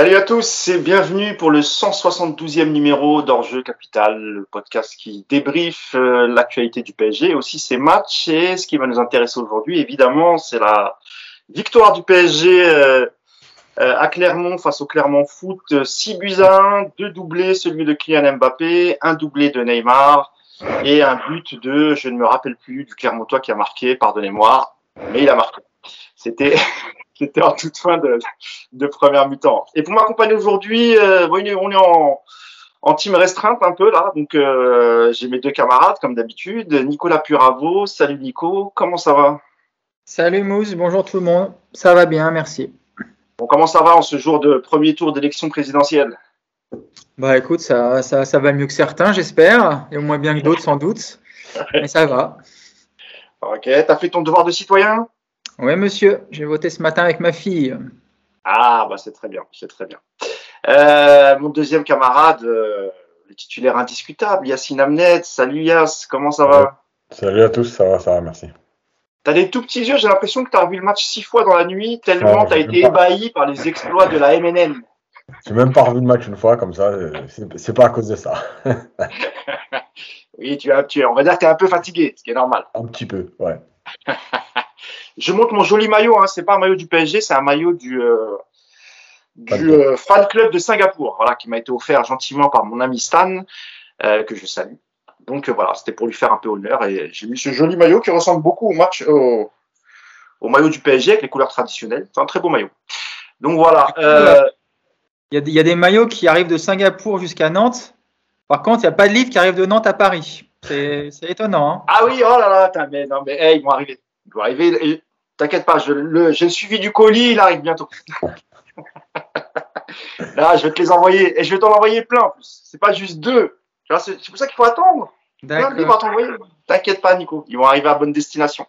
Salut à tous et bienvenue pour le 172e numéro d'Enjeu Capital, le podcast qui débriefe euh, l'actualité du PSG, aussi ses matchs et ce qui va nous intéresser aujourd'hui, évidemment, c'est la victoire du PSG euh, euh, à Clermont face au Clermont Foot, 6 buts à 1, deux doublés, celui de Kylian Mbappé, un doublé de Neymar et un but de, je ne me rappelle plus, du Clermontois qui a marqué, pardonnez-moi, mais il a marqué. C'était C'était en toute fin de, de première mi-temps. Et pour m'accompagner aujourd'hui, euh, on est en, en, team restreinte un peu là. Donc euh, j'ai mes deux camarades comme d'habitude. Nicolas Puravo. Salut Nico, comment ça va? Salut Mousse, bonjour tout le monde. Ça va bien, merci. Bon, comment ça va en ce jour de premier tour d'élection présidentielle? Bah écoute, ça, ça, ça, va mieux que certains, j'espère, et au moins bien que d'autres sans doute. Mais ça va. Ok, t'as fait ton devoir de citoyen? Oui, monsieur, j'ai voté ce matin avec ma fille. Ah, bah c'est très bien, c'est très bien. Euh, mon deuxième camarade, euh, le titulaire indiscutable, Yacine Amnet. Salut Yass, comment ça va? Salut à tous, ça va, ça va, merci. T'as des tout petits yeux, j'ai l'impression que tu as revu le match six fois dans la nuit, tellement tu as été ébahi par les exploits de la MNN. J'ai même pas revu le match une fois, comme ça, c'est pas à cause de ça. oui, tu, tu, on va dire que tu es un peu fatigué, ce qui est normal. Un petit peu, ouais. Je montre mon joli maillot. Hein. C'est pas un maillot du PSG, c'est un maillot du, euh, du euh, fan club de Singapour, voilà, qui m'a été offert gentiment par mon ami Stan, euh, que je salue. Donc voilà, c'était pour lui faire un peu honneur et j'ai mis ce joli maillot qui ressemble beaucoup au match, au, au maillot du PSG avec les couleurs traditionnelles. C'est un très beau maillot. Donc voilà. Il y, y, a des maillots qui arrivent de Singapour jusqu'à Nantes. Par contre, il n'y a pas de livre qui arrive de Nantes à Paris. C'est étonnant. Hein ah oui, oh là là, mais non, mais hey, ils vont arriver. Ils vont arriver. T'inquiète pas, j'ai le, suivi du colis, il arrive bientôt. Là, je vais te les envoyer et je vais t'en envoyer plein en plus. C'est pas juste deux. C'est pour ça qu'il faut attendre. T'inquiète pas, Nico. Ils vont arriver à bonne destination.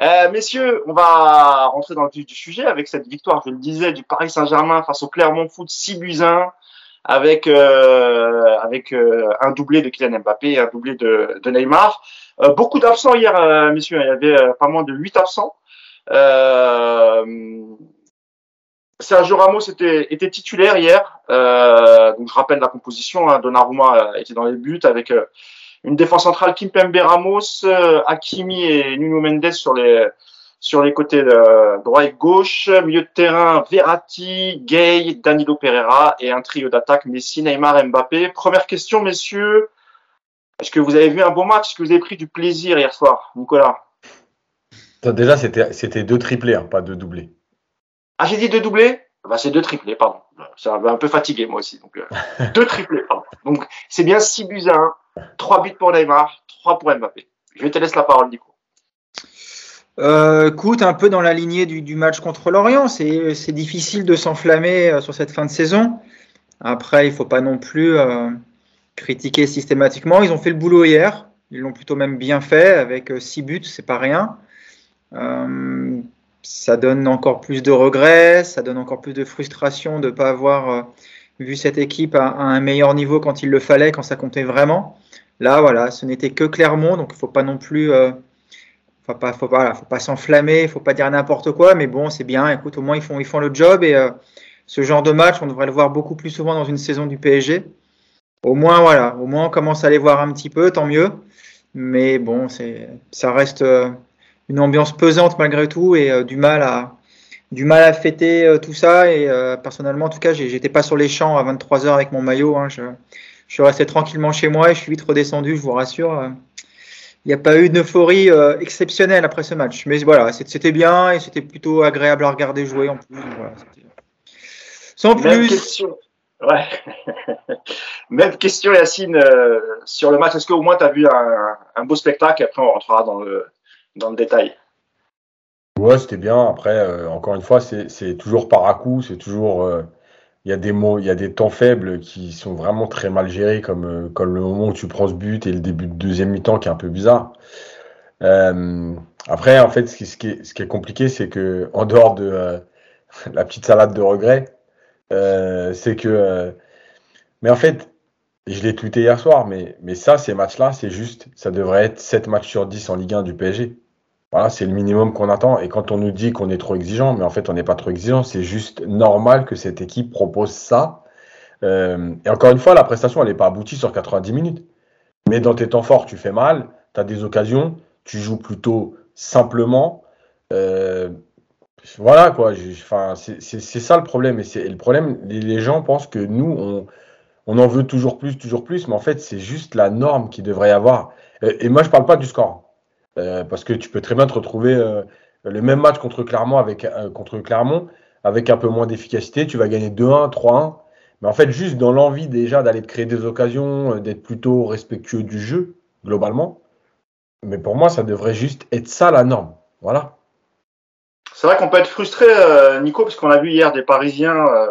Euh, messieurs, on va rentrer dans le vif du sujet avec cette victoire, je le disais, du Paris Saint-Germain face au Clermont Foot 6 buts 1 avec euh, avec euh, un doublé de Kylian Mbappé et un doublé de, de Neymar. Euh, beaucoup d'absents hier, euh, messieurs. Il y avait pas moins de 8 absents. Euh, Sergio Ramos était, était titulaire hier. Euh, donc je rappelle la composition. Hein, Donnarumma était dans les buts avec euh, une défense centrale Kimpembe Ramos, euh, Hakimi et Nuno Mendes sur les sur les côtés droit et gauche. Milieu de terrain Verratti, Gay, Danilo Pereira et un trio d'attaque Messi, Neymar, Mbappé. Première question, messieurs. Est-ce que vous avez vu un bon match? Est-ce que vous avez pris du plaisir hier soir, Nicolas? Déjà, c'était deux triplés, hein, pas deux doublés. Ah, j'ai dit deux doublés? Bah, C'est deux triplés, pardon. Ça m'a un peu fatigué, moi aussi. Donc, euh, deux triplés, pardon. Donc, c'est bien 6 buts à 1, 3 buts pour Neymar, 3 pour Mbappé. Je te laisse la parole, Nico. Euh, écoute, un peu dans la lignée du, du match contre l'Orient, c'est difficile de s'enflammer euh, sur cette fin de saison. Après, il faut pas non plus euh, critiquer systématiquement. Ils ont fait le boulot hier. Ils l'ont plutôt même bien fait avec 6 buts, c'est pas rien. Euh, ça donne encore plus de regrets, ça donne encore plus de frustration de ne pas avoir euh, vu cette équipe à, un meilleur niveau quand il le fallait, quand ça comptait vraiment. Là, voilà, ce n'était que Clermont, donc il ne faut pas non plus, euh, faut pas, faut pas, faut pas s'enflammer, faut pas dire n'importe quoi, mais bon, c'est bien. Écoute, au moins ils font, ils font le job et euh, ce genre de match, on devrait le voir beaucoup plus souvent dans une saison du PSG. Au moins, voilà, au moins on commence à les voir un petit peu, tant mieux. Mais bon, c'est, ça reste. Euh, une ambiance pesante malgré tout et euh, du mal à du mal à fêter euh, tout ça et euh, personnellement en tout cas j'étais pas sur les champs à 23 heures avec mon maillot hein, je, je, suis resté tranquillement chez moi et je suis vite redescendu je vous rassure il n'y a pas eu d'euphorie exceptionnelle après ce match mais voilà c'était bien et c'était plutôt agréable à regarder jouer en plus voilà, sans plus. Ouais. Même question Yacine euh, sur le match est-ce qu'au moins tu as vu un, beau spectacle? Après on rentrera dans le dans le détail. Ouais, c'était bien. Après, euh, encore une fois, c'est toujours par à coup, c'est toujours. Il euh, y a des y a des temps faibles qui sont vraiment très mal gérés, comme, comme le moment où tu prends ce but et le début de deuxième mi-temps qui est un peu bizarre. Après, en fait, ce qui, est, ce qui est compliqué, c'est que en dehors de la petite salade de regrets, c'est que. mais en fait, je l'ai tweeté hier soir, mais, mais ça, ces matchs-là, c'est juste, ça devrait être 7 matchs sur 10 en Ligue 1 du PSG. Voilà, c'est le minimum qu'on attend. Et quand on nous dit qu'on est trop exigeant, mais en fait, on n'est pas trop exigeant, c'est juste normal que cette équipe propose ça. Euh, et encore une fois, la prestation, elle n'est pas aboutie sur 90 minutes. Mais dans tes temps forts, tu fais mal, tu as des occasions, tu joues plutôt simplement. Euh, voilà, quoi. C'est ça le problème. Et, le problème, les, gens pensent que nous, on, on, en veut toujours plus, toujours plus, mais en fait, c'est juste la norme qui devrait y avoir. Et, moi, je parle pas du score. Euh, parce que tu peux très bien te retrouver euh, le même match contre Clermont, avec, contre Clermont avec un peu moins d'efficacité. Tu vas gagner 2-1, 3-1. Mais en fait, juste dans l'envie déjà d'aller créer des occasions, d'être plutôt respectueux du jeu, globalement. Mais pour moi, ça devrait juste être ça la norme. Voilà. C'est vrai qu'on peut être frustré, euh, Nico, parce qu'on a vu hier des Parisiens euh,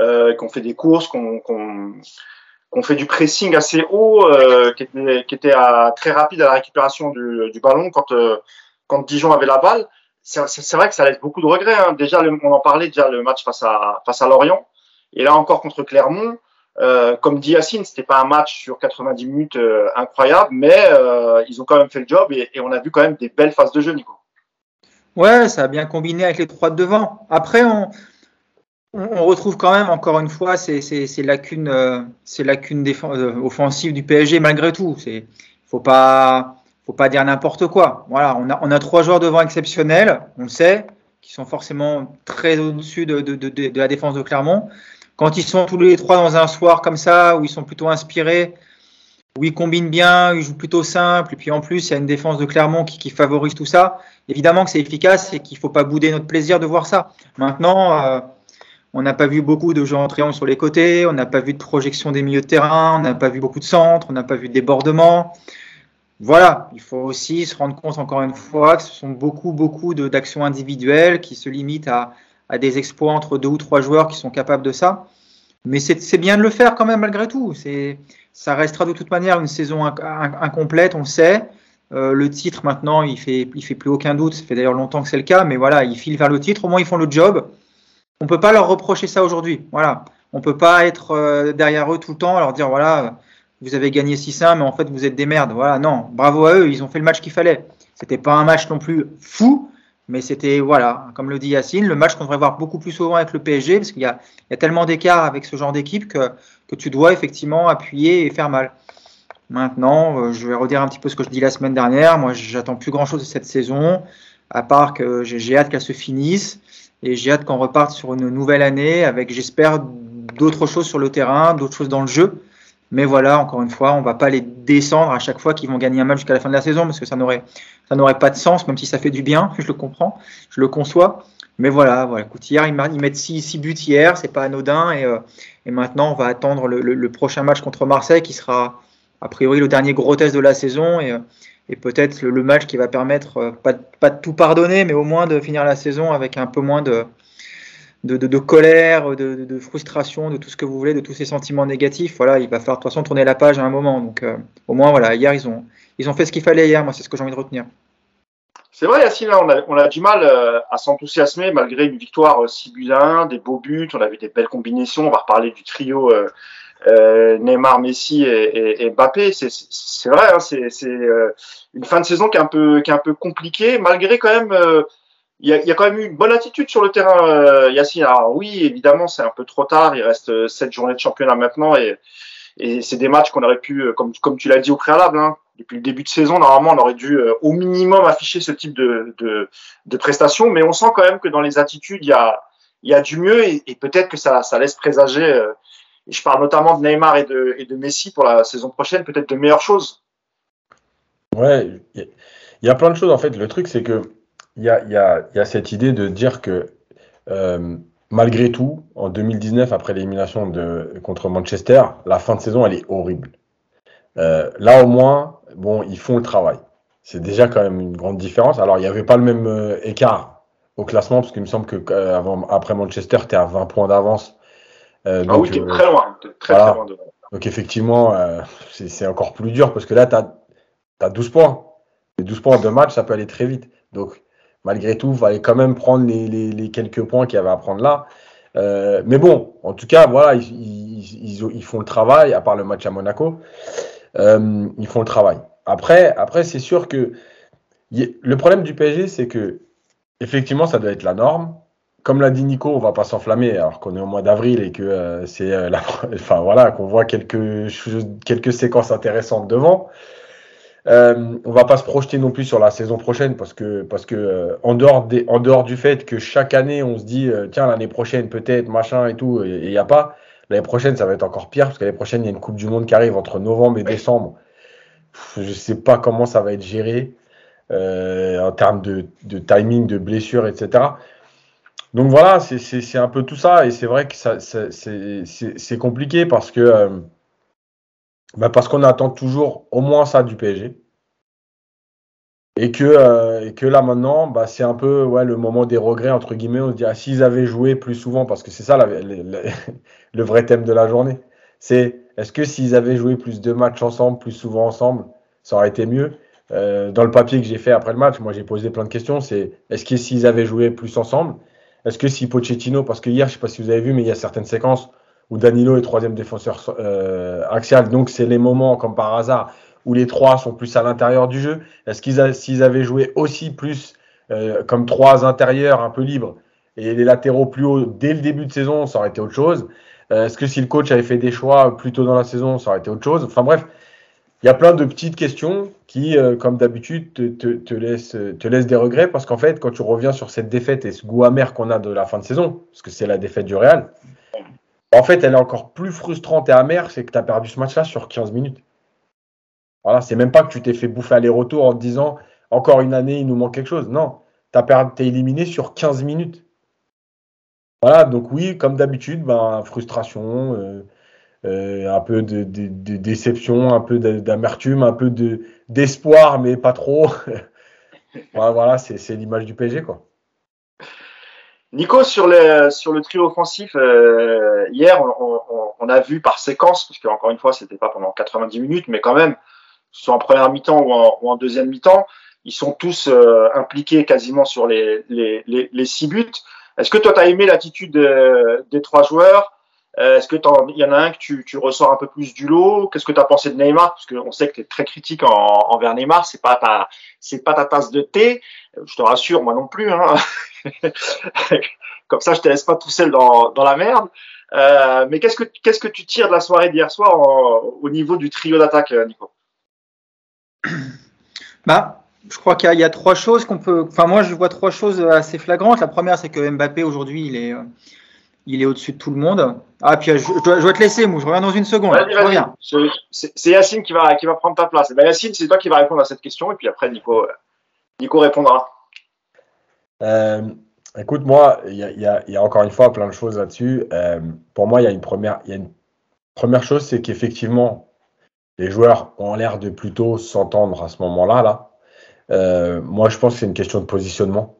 euh, qui ont fait des courses, qui ont, fait du pressing assez haut, qui était, qui était très rapide à la récupération du, ballon quand, quand Dijon avait la balle. C'est vrai que ça laisse beaucoup de regrets. Hein. Déjà, on en parlait déjà le match face à, face à Lorient. Et là encore contre Clermont, comme dit Yacine, c'était pas un match sur 90 minutes incroyable, mais ils ont quand même fait le job et, et, on a vu quand même des belles phases de jeu, Nico. Ouais, ça a bien combiné avec les trois de devant. Après, on, on retrouve quand même, encore une fois, ces, lacunes, euh, ces lacunes euh, offensives du PSG malgré tout. Il faut pas, faut pas dire n'importe quoi. Voilà, on a, on a trois joueurs devant exceptionnels, on le sait, qui sont forcément très au-dessus de, de, de, de, la défense de Clermont. Quand ils sont tous les trois dans un soir comme ça, où ils sont plutôt inspirés, où ils combinent bien, ils jouent plutôt simple, et puis en plus, il y a une défense de Clermont qui, qui favorise tout ça. Évidemment que c'est efficace et qu'il ne faut pas bouder notre plaisir de voir ça. Maintenant, euh, on n'a pas vu beaucoup de gens en sur les côtés, on n'a pas vu de projection des milieux de terrain, on n'a pas vu beaucoup de centres, on n'a pas vu de débordement. Voilà, il faut aussi se rendre compte encore une fois que ce sont beaucoup, beaucoup d'actions individuelles qui se limitent à, à, des exploits entre deux ou trois joueurs qui sont capables de ça. Mais c'est bien de le faire quand même malgré tout. Ça restera de toute manière une saison incomplète, on le sait. Euh, le titre maintenant, il fait, fait plus aucun doute. Ça fait d'ailleurs longtemps que c'est le cas, mais voilà, ils filent vers le titre. Au moins, ils font le job. On peut pas leur reprocher ça aujourd'hui. Voilà, on peut pas être euh, derrière eux tout le temps, leur dire voilà, vous avez gagné 6-1, mais en fait vous êtes des merdes. Voilà, non, bravo à eux, ils ont fait le match qu'il fallait. C'était pas un match non plus fou, mais c'était voilà, comme le dit Yacine, le match qu'on devrait voir beaucoup plus souvent avec le PSG, parce qu'il y a tellement d'écart avec ce genre d'équipe que, que tu dois effectivement appuyer et faire mal. Maintenant, euh, je vais redire un petit peu ce que je dis la semaine dernière. Moi, j'attends plus grand chose de cette saison, à part que j'ai hâte qu'elle se finisse et j'ai hâte qu'on reparte sur une nouvelle année avec, j'espère, d'autres choses sur le terrain, d'autres choses dans le jeu. Mais voilà, encore une fois, on va pas les descendre à chaque fois qu'ils vont gagner un match jusqu'à la fin de la saison parce que ça n'aurait ça n'aurait pas de sens, même si ça fait du bien. Je le comprends, je le conçois. Mais voilà, voilà. Écoute, hier ils, mettent 6 buts hier, c'est pas anodin et, euh, et, maintenant on va attendre le, prochain match contre Marseille qui sera a priori le dernier gros test de la saison et, peut-être le, match qui va permettre, euh, pas, de tout pardonner, mais au moins de finir la saison avec un peu moins de, de, colère, de, de, frustration, de tout ce que vous voulez, de tous ces sentiments négatifs. Voilà, il va falloir de toute façon tourner la page à un moment. Donc euh, au moins, voilà, hier, ils ont, ils ont fait ce qu'il fallait hier. Moi, c'est ce que j'ai envie de retenir. C'est vrai, Yacine, on a, on a du mal euh, à s'enthousiasmer malgré une victoire 6 buts à 1, des beaux buts, on a vu des belles combinaisons. On va reparler du trio euh, Neymar, Messi et, et, Mbappé. C'est vrai, hein, c'est euh, une fin de saison qui est un peu, qui est un peu compliquée, malgré quand même. Euh, il y, a, y, a, quand même eu une bonne attitude sur le terrain, euh, Yacine. Alors oui, évidemment, c'est un peu trop tard. Il reste sept journées de championnat maintenant et, et c'est des matchs qu'on aurait pu, comme, comme tu l'as dit au préalable, hein, depuis le début de saison, normalement, on aurait dû au minimum afficher ce type de, de, de prestations. Mais on sent quand même que dans les attitudes, il y a, y a du mieux et, peut-être que ça, ça laisse présager et je parle notamment de Neymar et de, et de Messi pour la saison prochaine, peut-être de meilleures choses. Ouais, il y, a plein de choses en fait. Le truc, c'est que il y a, y, a, y a, cette idée de dire que euh, malgré tout, en 2019, après l'élimination contre Manchester, la fin de saison, elle est horrible. Euh, là, au moins, bon, ils font le travail. C'est déjà quand même une grande différence. Alors, il n'y avait pas le même euh, écart au classement, parce qu'il me semble que avant, après Manchester, tu es à 20 points d'avance euh, ah oui, tu es très loin. Très, très loin de... Donc effectivement, euh, c'est encore plus dur parce que là, tu as, 12 points. Les 12 points de match, ça peut aller très vite. Donc malgré tout, il fallait quand même prendre les, les, les quelques points qu'il y avait à prendre là. Euh, mais bon, en tout cas, voilà, ils, ils, ils, font le travail, à part le match à Monaco. Euh, ils font le travail. Après, après c'est sûr que le problème du PSG, c'est que effectivement, ça doit être la norme. Comme l'a dit Nico, on va pas s'enflammer alors qu'on est au mois d'avril et que euh, c'est euh, enfin voilà, qu'on voit quelques quelques séquences intéressantes devant. Euh, on va pas se projeter non plus sur la saison prochaine parce que parce que en dehors des, en dehors du fait que chaque année on se dit tiens l'année prochaine peut-être machin et tout et il y a pas l'année prochaine ça va être encore pire parce que l'année prochaine il y a une Coupe du Monde qui arrive entre novembre et décembre. Je sais pas comment ça va être géré. Euh, en termes de, timing, de blessures, etc. Donc voilà, c'est un peu tout ça, et c'est vrai que c'est compliqué parce que euh, bah parce qu'on attend toujours au moins ça du PSG. Et que, euh, et que là maintenant, bah, c'est un peu ouais, le moment des regrets, entre guillemets. On se dit, ah, s'ils avaient joué plus souvent, parce que c'est ça le vrai thème de la journée, c'est est-ce que s'ils avaient joué plus de matchs ensemble, plus souvent ensemble, ça aurait été mieux? Euh, dans le papier que j'ai fait après le match, moi j'ai posé plein de questions. C'est est-ce que s'ils avaient joué plus ensemble, est-ce que si Pochettino, parce que hier, je sais pas si vous avez vu, mais il y a certaines séquences où Danilo est troisième défenseur euh, axial, donc c'est les moments comme par hasard où les trois sont plus à l'intérieur du jeu. Est-ce qu'ils s'ils avaient joué aussi plus euh, comme trois intérieurs un peu libres et les latéraux plus hauts dès le début de saison, ça aurait été autre chose. Est-ce que si le coach avait fait des choix plus tôt dans la saison, ça aurait été autre chose? Enfin bref, il y a plein de petites questions qui, euh, comme d'habitude, te, laissent, te laissent des regrets parce qu'en fait, quand tu reviens sur cette défaite et ce goût amer qu'on a de la fin de saison, parce que c'est la défaite du Real, en fait, elle est encore plus frustrante et amère, c'est que tu as perdu ce match-là sur 15 minutes. Voilà, c'est même pas que tu t'es fait bouffer aller-retour en te disant encore une année, il nous manque quelque chose. Non, tu es éliminé sur 15 minutes. Voilà, donc oui, comme d'habitude, ben, frustration, euh, euh, un peu de, déception, un peu d'amertume, un peu d'espoir, mais pas trop. voilà, c'est l'image du PSG. Quoi. Nico, sur, sur le trio offensif, euh, hier, on, a vu par séquence, parce qu'encore une fois, c'était pas pendant 90 minutes, mais quand même, soit en première mi-temps ou en, deuxième mi-temps, ils sont tous impliqués quasiment sur les, les, six buts. Est-ce que toi, tu as aimé l'attitude des trois joueurs? Euh, est-ce que il y en a un que tu, tu ressors un peu plus du lot? Qu'est-ce que tu pensé de Neymar? Parce qu'on sait que tu es très critique en, envers Neymar, c'est pas ta c'est pas ta tasse de thé. Je te rassure, moi non plus. Hein. Comme ça, je te laisse pas tout seul dans, dans la merde. Euh, mais qu'est-ce que qu'est-ce que tu tires de la soirée d'hier soir au niveau du trio d'attaque, euh, Nico? Bah, je crois qu'il y, y, a trois choses qu'on peut. Enfin, moi, je vois trois choses assez flagrantes. La première, c'est que Mbappé aujourd'hui, il est il est au-dessus de tout le monde. Ah, puis je, dois, te laisser, Mou, je reviens dans une seconde. C'est Yacine qui va, qui va prendre ta place. Eh ben, Yacine, c'est toi qui vas répondre à cette question, et puis après, Nico, Nico répondra. Euh, écoute, moi, il y, y a, encore une fois plein de choses là-dessus. Euh, pour moi, il y a une première, y a une première chose, c'est qu'effectivement, les joueurs ont l'air de plutôt s'entendre à ce moment-là. Là. Euh, moi, je pense que c'est une question de positionnement.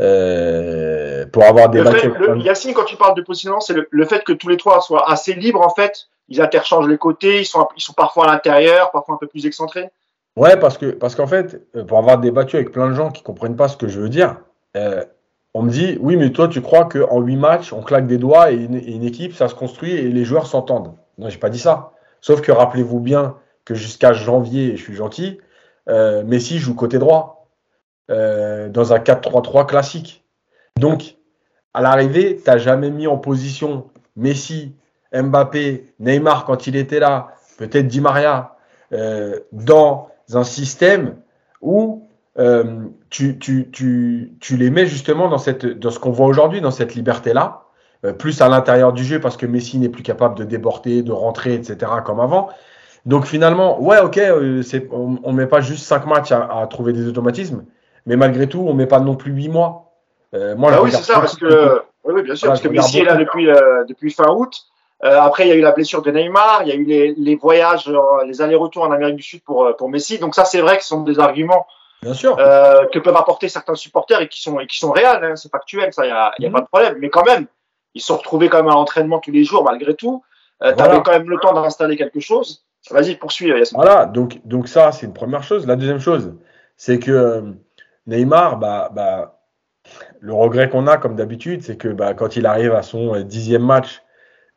Euh, pour avoir des Yacine, quand tu parles de positionnement, c'est le, fait que tous les trois soient assez libres en fait. Ils interchangent les côtés, ils sont, ils sont parfois à l'intérieur, parfois un peu plus excentrés. Ouais, parce que parce qu'en fait, euh, pour avoir débattu avec plein de gens qui comprennent pas ce que je veux dire, euh, on me dit oui, mais toi, tu crois qu'en huit matchs, on claque des doigts et une, équipe, ça se construit et les joueurs s'entendent. Non, j'ai pas dit ça. Sauf que rappelez-vous bien que jusqu'à janvier, je suis gentil, Messi joue côté droit. Euh, dans un 4-3-3 classique. Donc, à l'arrivée, tu n'as jamais mis en position Messi, Mbappé, Neymar quand il était là, peut-être Di Maria, euh, dans un système où euh, tu, les mets justement dans ce qu'on voit aujourd'hui, dans cette liberté-là, plus à l'intérieur du jeu parce que Messi n'est plus capable de déborder, de rentrer, etc. comme avant. Donc finalement, ouais, ok, on ne met pas juste 5 matchs à trouver des automatismes, mais malgré tout, on ne met pas non plus 8 mois. Euh, moi, ah oui, c'est ça, parce que, oui, bien sûr, parce que Messi est là depuis, euh, depuis fin août. Euh, après, il y a eu la blessure de Neymar, il y a eu les, les voyages, euh, les allers-retours en Amérique du Sud pour, euh, pour Messi. Donc ça, c'est vrai que ce sont des arguments bien sûr. que peuvent apporter certains supporters et qui sont, et qui sont réels. Hein, c'est factuel, ça, il n'y a, y a mhm. pas de problème. Mais quand même, ils se sont retrouvés quand même à l'entraînement tous les jours, malgré tout. Euh, tu avais quand même le temps d'installer quelque chose. Vas-y, poursuis. Voilà, donc, donc ça, c'est une première chose. La deuxième chose, c'est que Neymar, bah, bah, le regret qu'on a, comme d'habitude, c'est que bah, quand il arrive à son euh, dixième match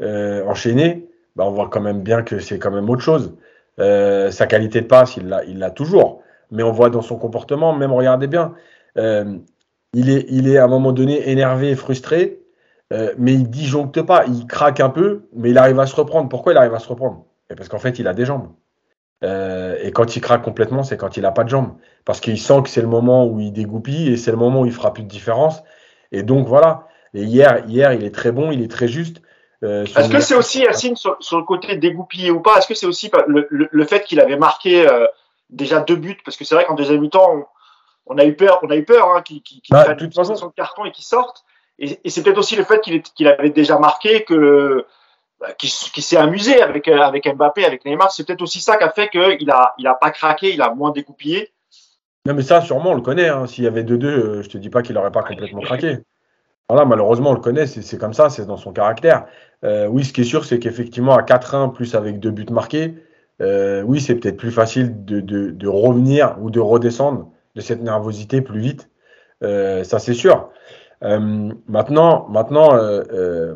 euh, enchaîné, bah, on voit quand même bien que c'est quand même autre chose. Euh, sa qualité de passe, il l'a, il l'a toujours. mais on voit dans son comportement, même regardez bien, euh, il, est, il est à un moment donné énervé, frustré, euh, mais il disjoncte pas, il craque un peu, mais il arrive à se reprendre. Pourquoi il arrive à se reprendre? Parce qu'en fait, il a des jambes. Euh, et quand il craque complètement, c'est quand il n'a pas de jambes. Parce qu'il sent que c'est le moment où il dégoupille et c'est le moment où il fera plus de différence. Et donc voilà. Et hier, hier, il est très bon, il est très juste. Euh, est-ce que c'est aussi, Yacine, sur, le côté dégoupillé ou pas Est-ce que c'est aussi le, fait qu'il avait marqué euh, déjà deux buts? Parce que c'est vrai qu'en deuxième mi-temps, on, a eu peur, on a eu peur hein, qu'il qu bah, qu son carton et qu'il sorte. Et, et c'est peut-être aussi le fait qu'il avait déjà marqué que bah, qui, s'est amusé avec, euh, avec Mbappé, avec Neymar. C'est peut-être aussi ça qui a fait qu'il n'a il a pas craqué, il a moins découpillé. Non, mais ça, sûrement, on le connaît. Hein. S'il y avait 2-2, euh, je te dis pas qu'il n'aurait pas complètement craqué. Voilà, malheureusement, on le connaît, c'est comme ça, c'est dans son caractère. Euh, oui, ce qui est sûr, c'est qu'effectivement, à 4-1, plus avec deux buts marqués, oui, c'est peut-être plus facile de, de, de, revenir ou de redescendre de cette nervosité plus vite. ça, c'est sûr. maintenant, maintenant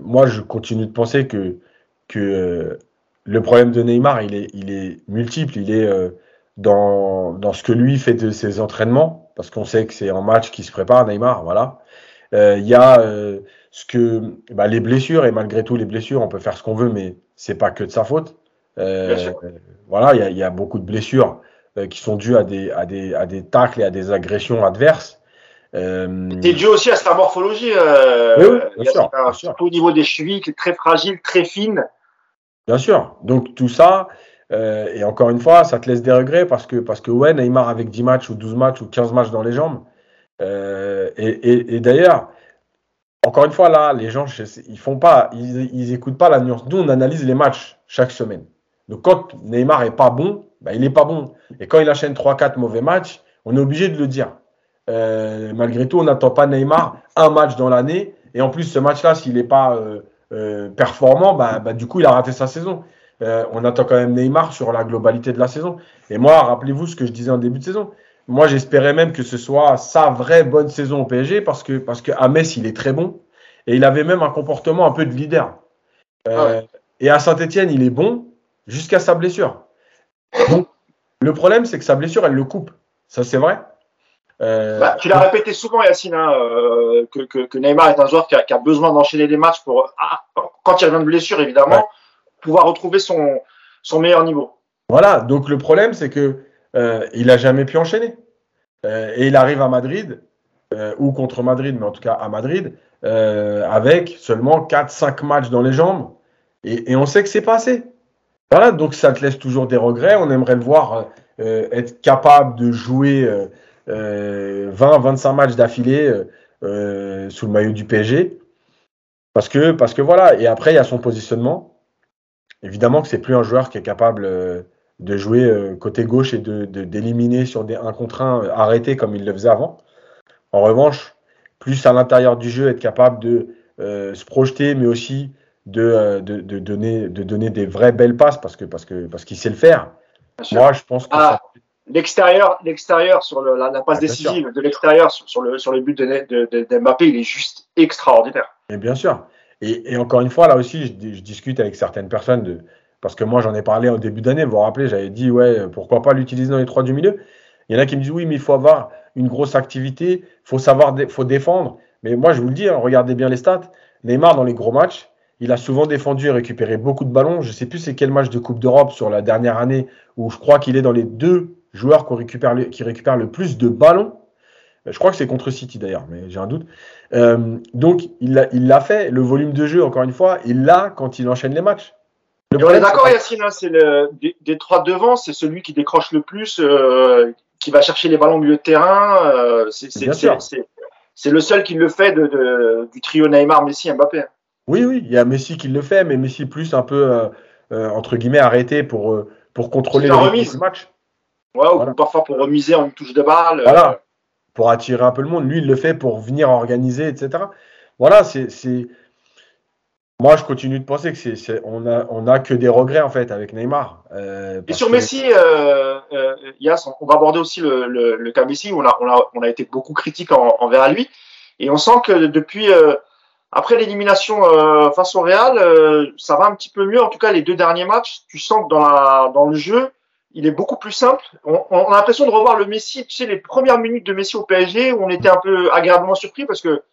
moi, je continue de penser que que euh, le problème de Neymar, il est, il est multiple. Il est euh, dans, dans, ce que lui fait de ses entraînements, parce qu'on sait que c'est en match qu'il se prépare, Neymar. Voilà. Euh, il y a ce que bah, les blessures, et malgré tout, les blessures, on peut faire ce qu'on veut, mais c'est pas que de sa faute. voilà, il y, a, y, a, beaucoup de blessures qui sont dues à des, à, des, à des tacles et à des agressions adverses. Euh... C'est dû aussi à sa morphologie. Euh, oui, bien sûr, Surtout au niveau des chevilles, très fragile, très fine. Bien sûr. Donc tout ça, euh, et encore une fois, ça te laisse des regrets parce que, parce que ouais, Neymar avec 10 matchs ou 12 matchs ou 15 matchs dans les jambes. Euh, et, d'ailleurs, encore une fois, là, les gens, ils font pas, ils, ils écoutent pas la nuance. Nous, on analyse les matchs chaque semaine. Donc quand Neymar est pas bon, bah, il est pas bon. Et quand il enchaîne 3-4 mauvais matchs, on est obligé de le dire. Euh, malgré tout, on n'attend pas Neymar un match dans l'année. Et en plus, ce match-là, s'il n'est pas euh, performant, bah, bah, du coup, il a raté sa saison. Euh, on attend quand même Neymar sur la globalité de la saison. Et moi, rappelez-vous ce que je disais en début de saison. Moi, j'espérais même que ce soit sa vraie bonne saison au PSG parce que, parce que à Metz, il est très bon. Et il avait même un comportement un peu de leader. Euh, ah et à Saint-Etienne, il est bon jusqu'à sa blessure. Le problème, c'est que sa blessure, elle le coupe. Ça, c'est vrai. Euh, bah, tu l'as répété souvent, Yacine, hein, euh, que, que, que, Neymar est un joueur qui a, qui a besoin d'enchaîner des matchs pour, ah, quand il revient de blessure, évidemment, pouvoir retrouver son, son meilleur niveau. Voilà, donc le problème, c'est que euh, il a jamais pu enchaîner. Euh, et il arrive à Madrid, ou contre Madrid, mais en tout cas à Madrid, avec seulement 4-5 matchs dans les jambes. Et, et on sait que c'est pas assez. Voilà, donc ça te laisse toujours des regrets. On aimerait le voir être capable de jouer 20-25 euh, matchs d'affilée euh, euh, sous le maillot du PSG. Parce que, parce que voilà, et après, il y a son positionnement. Évidemment que c'est plus un joueur qui est capable de jouer côté gauche et de d'éliminer sur des 1 contre 1 arrêtés comme il le faisait avant. En revanche, plus à l'intérieur du jeu, être capable de se projeter, mais aussi de, de, de, donner, de donner des vraies belles passes parce que parce que parce qu'il sait le faire. Moi, je pense que ah, L'extérieur, l'extérieur sur la, passe ah, décisive de l'extérieur sur, le sur le but de, de, Mbappé, il est juste extraordinaire. Et bien sûr. Et, encore une fois, là aussi, je, discute avec certaines personnes de parce que moi j'en ai parlé au début d'année. Vous vous rappelez, j'avais dit ouais, pourquoi pas l'utiliser dans les trois du milieu. Il y en a qui me disent oui, mais il faut avoir une grosse activité, faut savoir, faut défendre. Mais moi je vous le dis, hein, regardez bien les stats. Neymar dans les gros matchs, il a souvent défendu et récupéré beaucoup de ballons. Je ne sais plus c'est quel match de Coupe d'Europe sur la dernière année où je crois qu'il est dans les deux joueur qui récupère, le, qui récupère le plus de ballons. Euh, je crois que c'est contre City d'ailleurs, mais j'ai un doute. Euh, donc il l'a fait, le volume de jeu, encore une fois, il l'a quand il enchaîne les matchs. on est d'accord, Yacine, hein, c'est le, des, trois devant, c'est celui qui décroche le plus, euh, qui va chercher les ballons au milieu de terrain. c'est le seul qui le fait de, du trio Neymar, Messi, Mbappé. Oui, oui, il y a Messi qui le fait, mais Messi plus un peu, entre guillemets, arrêté pour, pour contrôler le match ou parfois pour remiser en une touche de balle. Voilà. Euh. Pour attirer un peu le monde. Lui, il le fait pour venir organiser, etc. Voilà, c'est. Moi, je continue de penser que c'est, on a, on a que des regrets en fait avec Neymar. Euh, et sur Messi, euh, euh, Yas, on va aborder aussi le, le, cas Messi. Où on a, on a, on a été beaucoup critique envers lui, et on sent que depuis après l'élimination face au Real, ça va un petit peu mieux. En tout cas, les deux derniers matchs, tu sens que dans la, dans le jeu, il est beaucoup plus simple. On, on a l'impression de revoir le Messi, tu sais, les premières minutes de Messi au PSG où on était un peu agréablement surpris parce que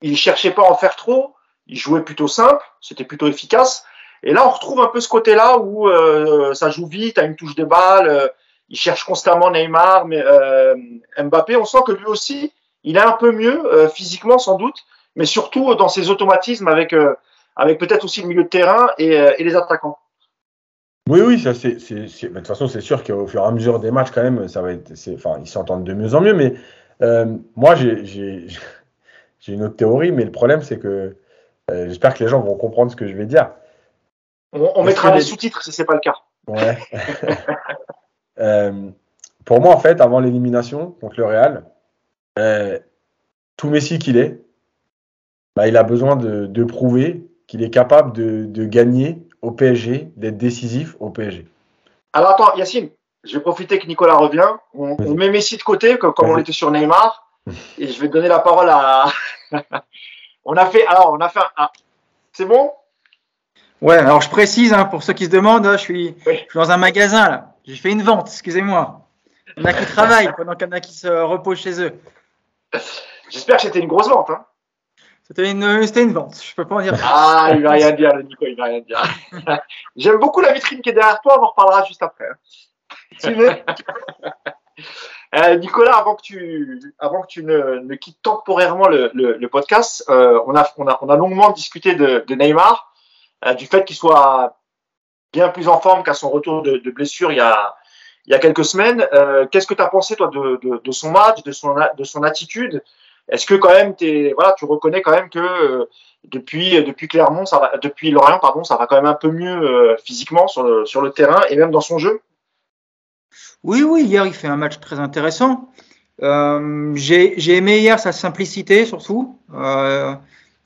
il cherchait pas à en faire trop, il jouait plutôt simple, c'était plutôt efficace. Et là, on retrouve un peu ce côté-là où euh, ça joue vite, à une touche de balle, euh, il cherche constamment Neymar, mais euh, Mbappé, on sent que lui aussi, il est un peu mieux euh, physiquement sans doute, mais surtout dans ses automatismes avec euh, avec peut-être aussi le milieu de terrain et, euh, et les attaquants. Oui, oui, ça c'est, de toute façon, c'est sûr qu'au fur et à mesure des matchs, quand même, ça va être, enfin, ils s'entendent de mieux en mieux. Mais euh, moi, j'ai, une autre théorie, mais le problème, c'est que euh, j'espère que les gens vont comprendre ce que je vais dire. On, mettra les les- sous-titres si c'est pas le cas. Ouais. Euh, pour moi, en fait, avant l'élimination contre le Real, tout Messi qu'il est, bah, il a besoin de, de prouver qu'il est capable de, de gagner au PSG, d'être décisif au PSG. Alors attends, Yacine, je vais profiter que Nicolas revient. On, met Messi de côté, comme, comme on était sur Neymar, et je vais donner la parole à. on a fait, alors on a fait un. C'est bon? Ouais, alors je précise, hein, pour ceux qui se demandent, je suis, Oui. je suis dans un magasin là. J'ai fait une vente, excusez-moi. Il y en a qui travaillent pendant qu'il y en a qui se reposent chez eux. J'espère que c'était une grosse vente. Hein. C'était une, vente, je peux pas en dire. Ah, il va rien dire, le Nico, il va rien dire. J'aime beaucoup la vitrine qui est derrière toi, on en reparlera juste après. Tu veux Euh, Nicolas, avant que tu, avant que tu ne, ne quittes temporairement le, le, le podcast, euh, on, a, on, a, on a longuement discuté de, de Neymar, euh, du fait qu'il soit bien plus en forme qu'à son retour de, de blessure il y a, il y a quelques semaines. Qu'est-ce que tu as pensé, toi, de, de, de son match, de son, de son attitude? Est-ce que, quand même, tu reconnais quand même que euh, depuis, depuis Clermont, depuis Lorient, pardon, ça va quand même un peu mieux euh, physiquement sur le, terrain et même dans son jeu? Oui, oui, hier il fait un match très intéressant. Euh, J'ai aimé hier sa simplicité surtout. Euh,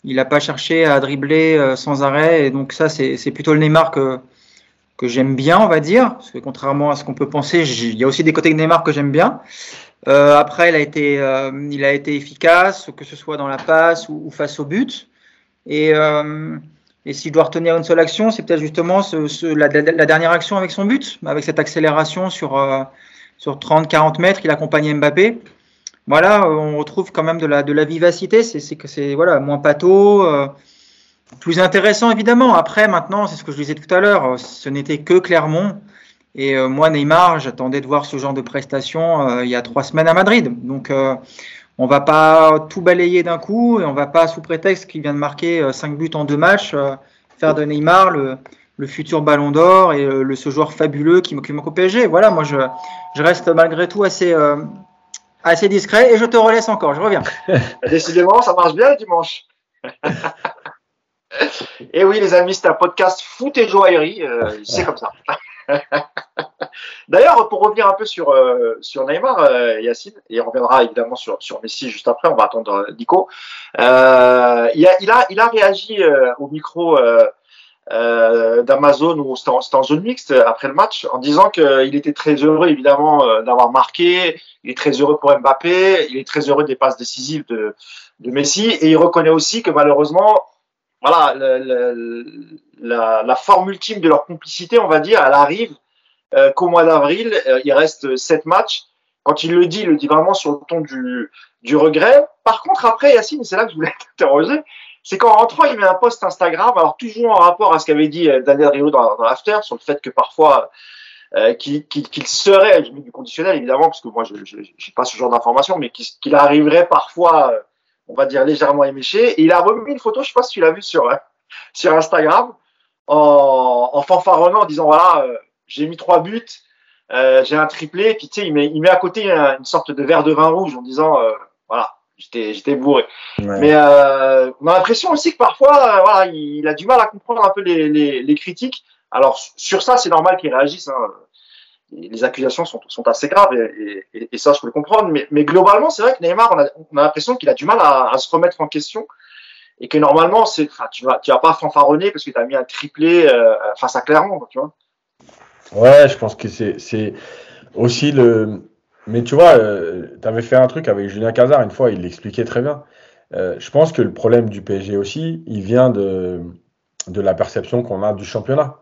il n'a pas cherché à dribbler euh, sans arrêt et donc ça c'est plutôt le Neymar que, j'aime bien, on va dire. Parce que contrairement à ce qu'on peut penser, il y a aussi des côtés de Neymar que j'aime bien. Euh, après, il a, été, euh, il a été efficace, que ce soit dans la passe ou, face au but. Et, euh, et si je dois retenir une seule action, c'est peut-être justement la, dernière action avec son but, avec cette accélération sur, euh, sur 30-40 mètres, il accompagne Mbappé. Voilà, euh, on retrouve quand même de la, vivacité, c'est que c'est moins pâteau, euh, plus intéressant évidemment. Après, maintenant, c'est ce que je disais tout à l'heure, euh, ce n'était que Clermont. Et euh, moi, Neymar, j'attendais de voir ce genre de prestation euh, il y a trois semaines à Madrid. Donc, euh, on va pas tout balayer d'un coup et on va pas, sous prétexte qu'il vient de marquer euh, cinq buts en deux matchs, faire de Neymar le, futur ballon d'or et le, ce joueur fabuleux qui, qui manque au PSG. Voilà, moi, je, reste malgré tout assez, discret et je te relaisse encore. Je reviens. Décidément, ça marche bien le dimanche. et oui, les amis, c'est un podcast foot et joaillerie. c'est comme ça. D'ailleurs, pour revenir un peu sur, euh, sur Neymar, euh, Yacine, et on reviendra évidemment sur, sur Messi juste après, on va attendre euh, Nico. Euh, il, a, il, a, il a réagi euh, au micro euh, d'Amazon où c'était en, en zone mixte après le match en disant qu'il était très heureux évidemment d'avoir marqué, il est très heureux pour Mbappé, il est très heureux des passes décisives de, de Messi et il reconnaît aussi que malheureusement, voilà, le, le, la, forme ultime de leur complicité, on va dire, elle arrive euh, qu'au mois d'avril, euh, il reste sept matchs. Quand il le dit, il le dit vraiment sur le ton du, regret. Par contre, après, Yacine, c'est là que je voulais t'interroger, c'est qu'en rentrant, il met un post Instagram, alors toujours en rapport à ce qu'avait dit euh, Daniel Rio dans, l'after, sur le fait que parfois, qu'il serait, je mets du conditionnel évidemment, parce que moi, je n'ai pas ce genre d'informations, mais qu'il arriverait parfois, on va dire, légèrement éméché. Et il a remis une photo, je sais pas si tu l'as vu sur Instagram, en, en fanfaronnant, en disant, voilà, euh, j'ai mis trois buts, euh, j'ai un triplé, puis tu sais, il met, il met à côté un- une sorte de verre de vin rouge en disant, euh, voilà, j'étais j'étais bourré. Ouais. Mais euh, on a l'impression aussi que parfois, euh, voilà, il a du mal à comprendre un peu les, les, les critiques. Alors sur ça, c'est normal qu'il réagisse. Hein. Les accusations sont, sont assez graves et, et, et ça, je peux le comprendre. Mais, mais globalement, c'est vrai que Neymar, on a, on a l'impression qu'il a du mal à, à se remettre en question et que normalement, tu vas, vas pas fanfaronner parce que tu as mis un triplé euh, face à Clermont, tu vois. Ouais, je pense que c'est aussi le. Mais tu vois, tu avais fait un truc avec Julien Cazard une fois, il l'expliquait très bien. Euh, je pense que le problème du PSG aussi, il vient de, la perception qu'on a du championnat.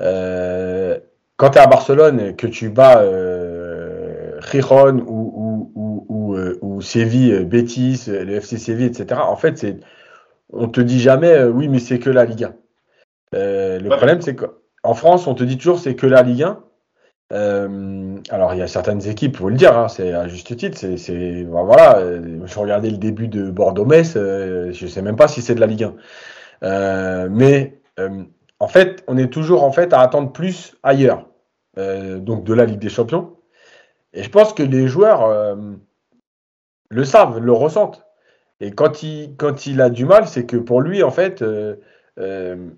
Euh, quand tu es à Barcelone et que tu bats euh, Giron ou, ou, Séville, Betis, le FC Séville, etc., en fait, c'est, on te dit jamais, oui, mais c'est que la Ligue 1. le problème, c'est qu'en France, on te dit toujours c'est que la Ligue 1. Euh, alors, il y a certaines équipes, il faut le dire, hein, c'est à juste titre. C'est, ben voilà, euh, je regardais le début de Bordeaux-Metz, euh, je ne sais même pas si c'est de la Ligue 1. mais en fait, on est toujours en fait à attendre plus ailleurs, donc de la Ligue des Champions. Et je pense que les joueurs le savent, le ressentent. Et quand il, quand il a du mal, c'est que pour lui, en fait,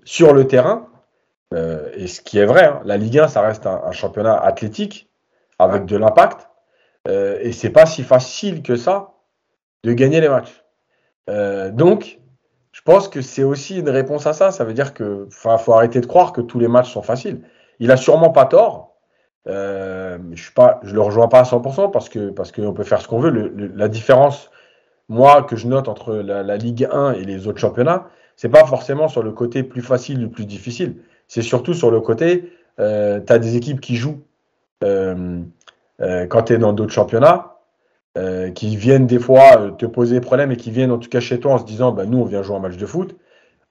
sur le terrain, euh, et ce qui est vrai, hein, la Ligue 1, ça reste un, championnat athlétique avec de l'impact. Euh, et c'est pas si facile que ça de gagner les matchs. Euh, donc, je pense que c'est aussi une réponse à ça. Ça veut dire que faut arrêter de croire que tous les matchs sont faciles. Il a sûrement pas tort. Euh, je je le rejoins pas à 100% parce que parce qu'on peut faire ce qu'on veut. la différence, moi, que je note entre la, Ligue 1 et les autres championnats, c'est pas forcément sur le côté plus facile ou plus difficile c'est surtout sur le côté, euh, tu as des équipes qui jouent euh, euh, quand tu es dans d'autres championnats, qui viennent des fois te poser problème et qui viennent en tout cas chez toi en se disant bah, nous on vient jouer un match de foot.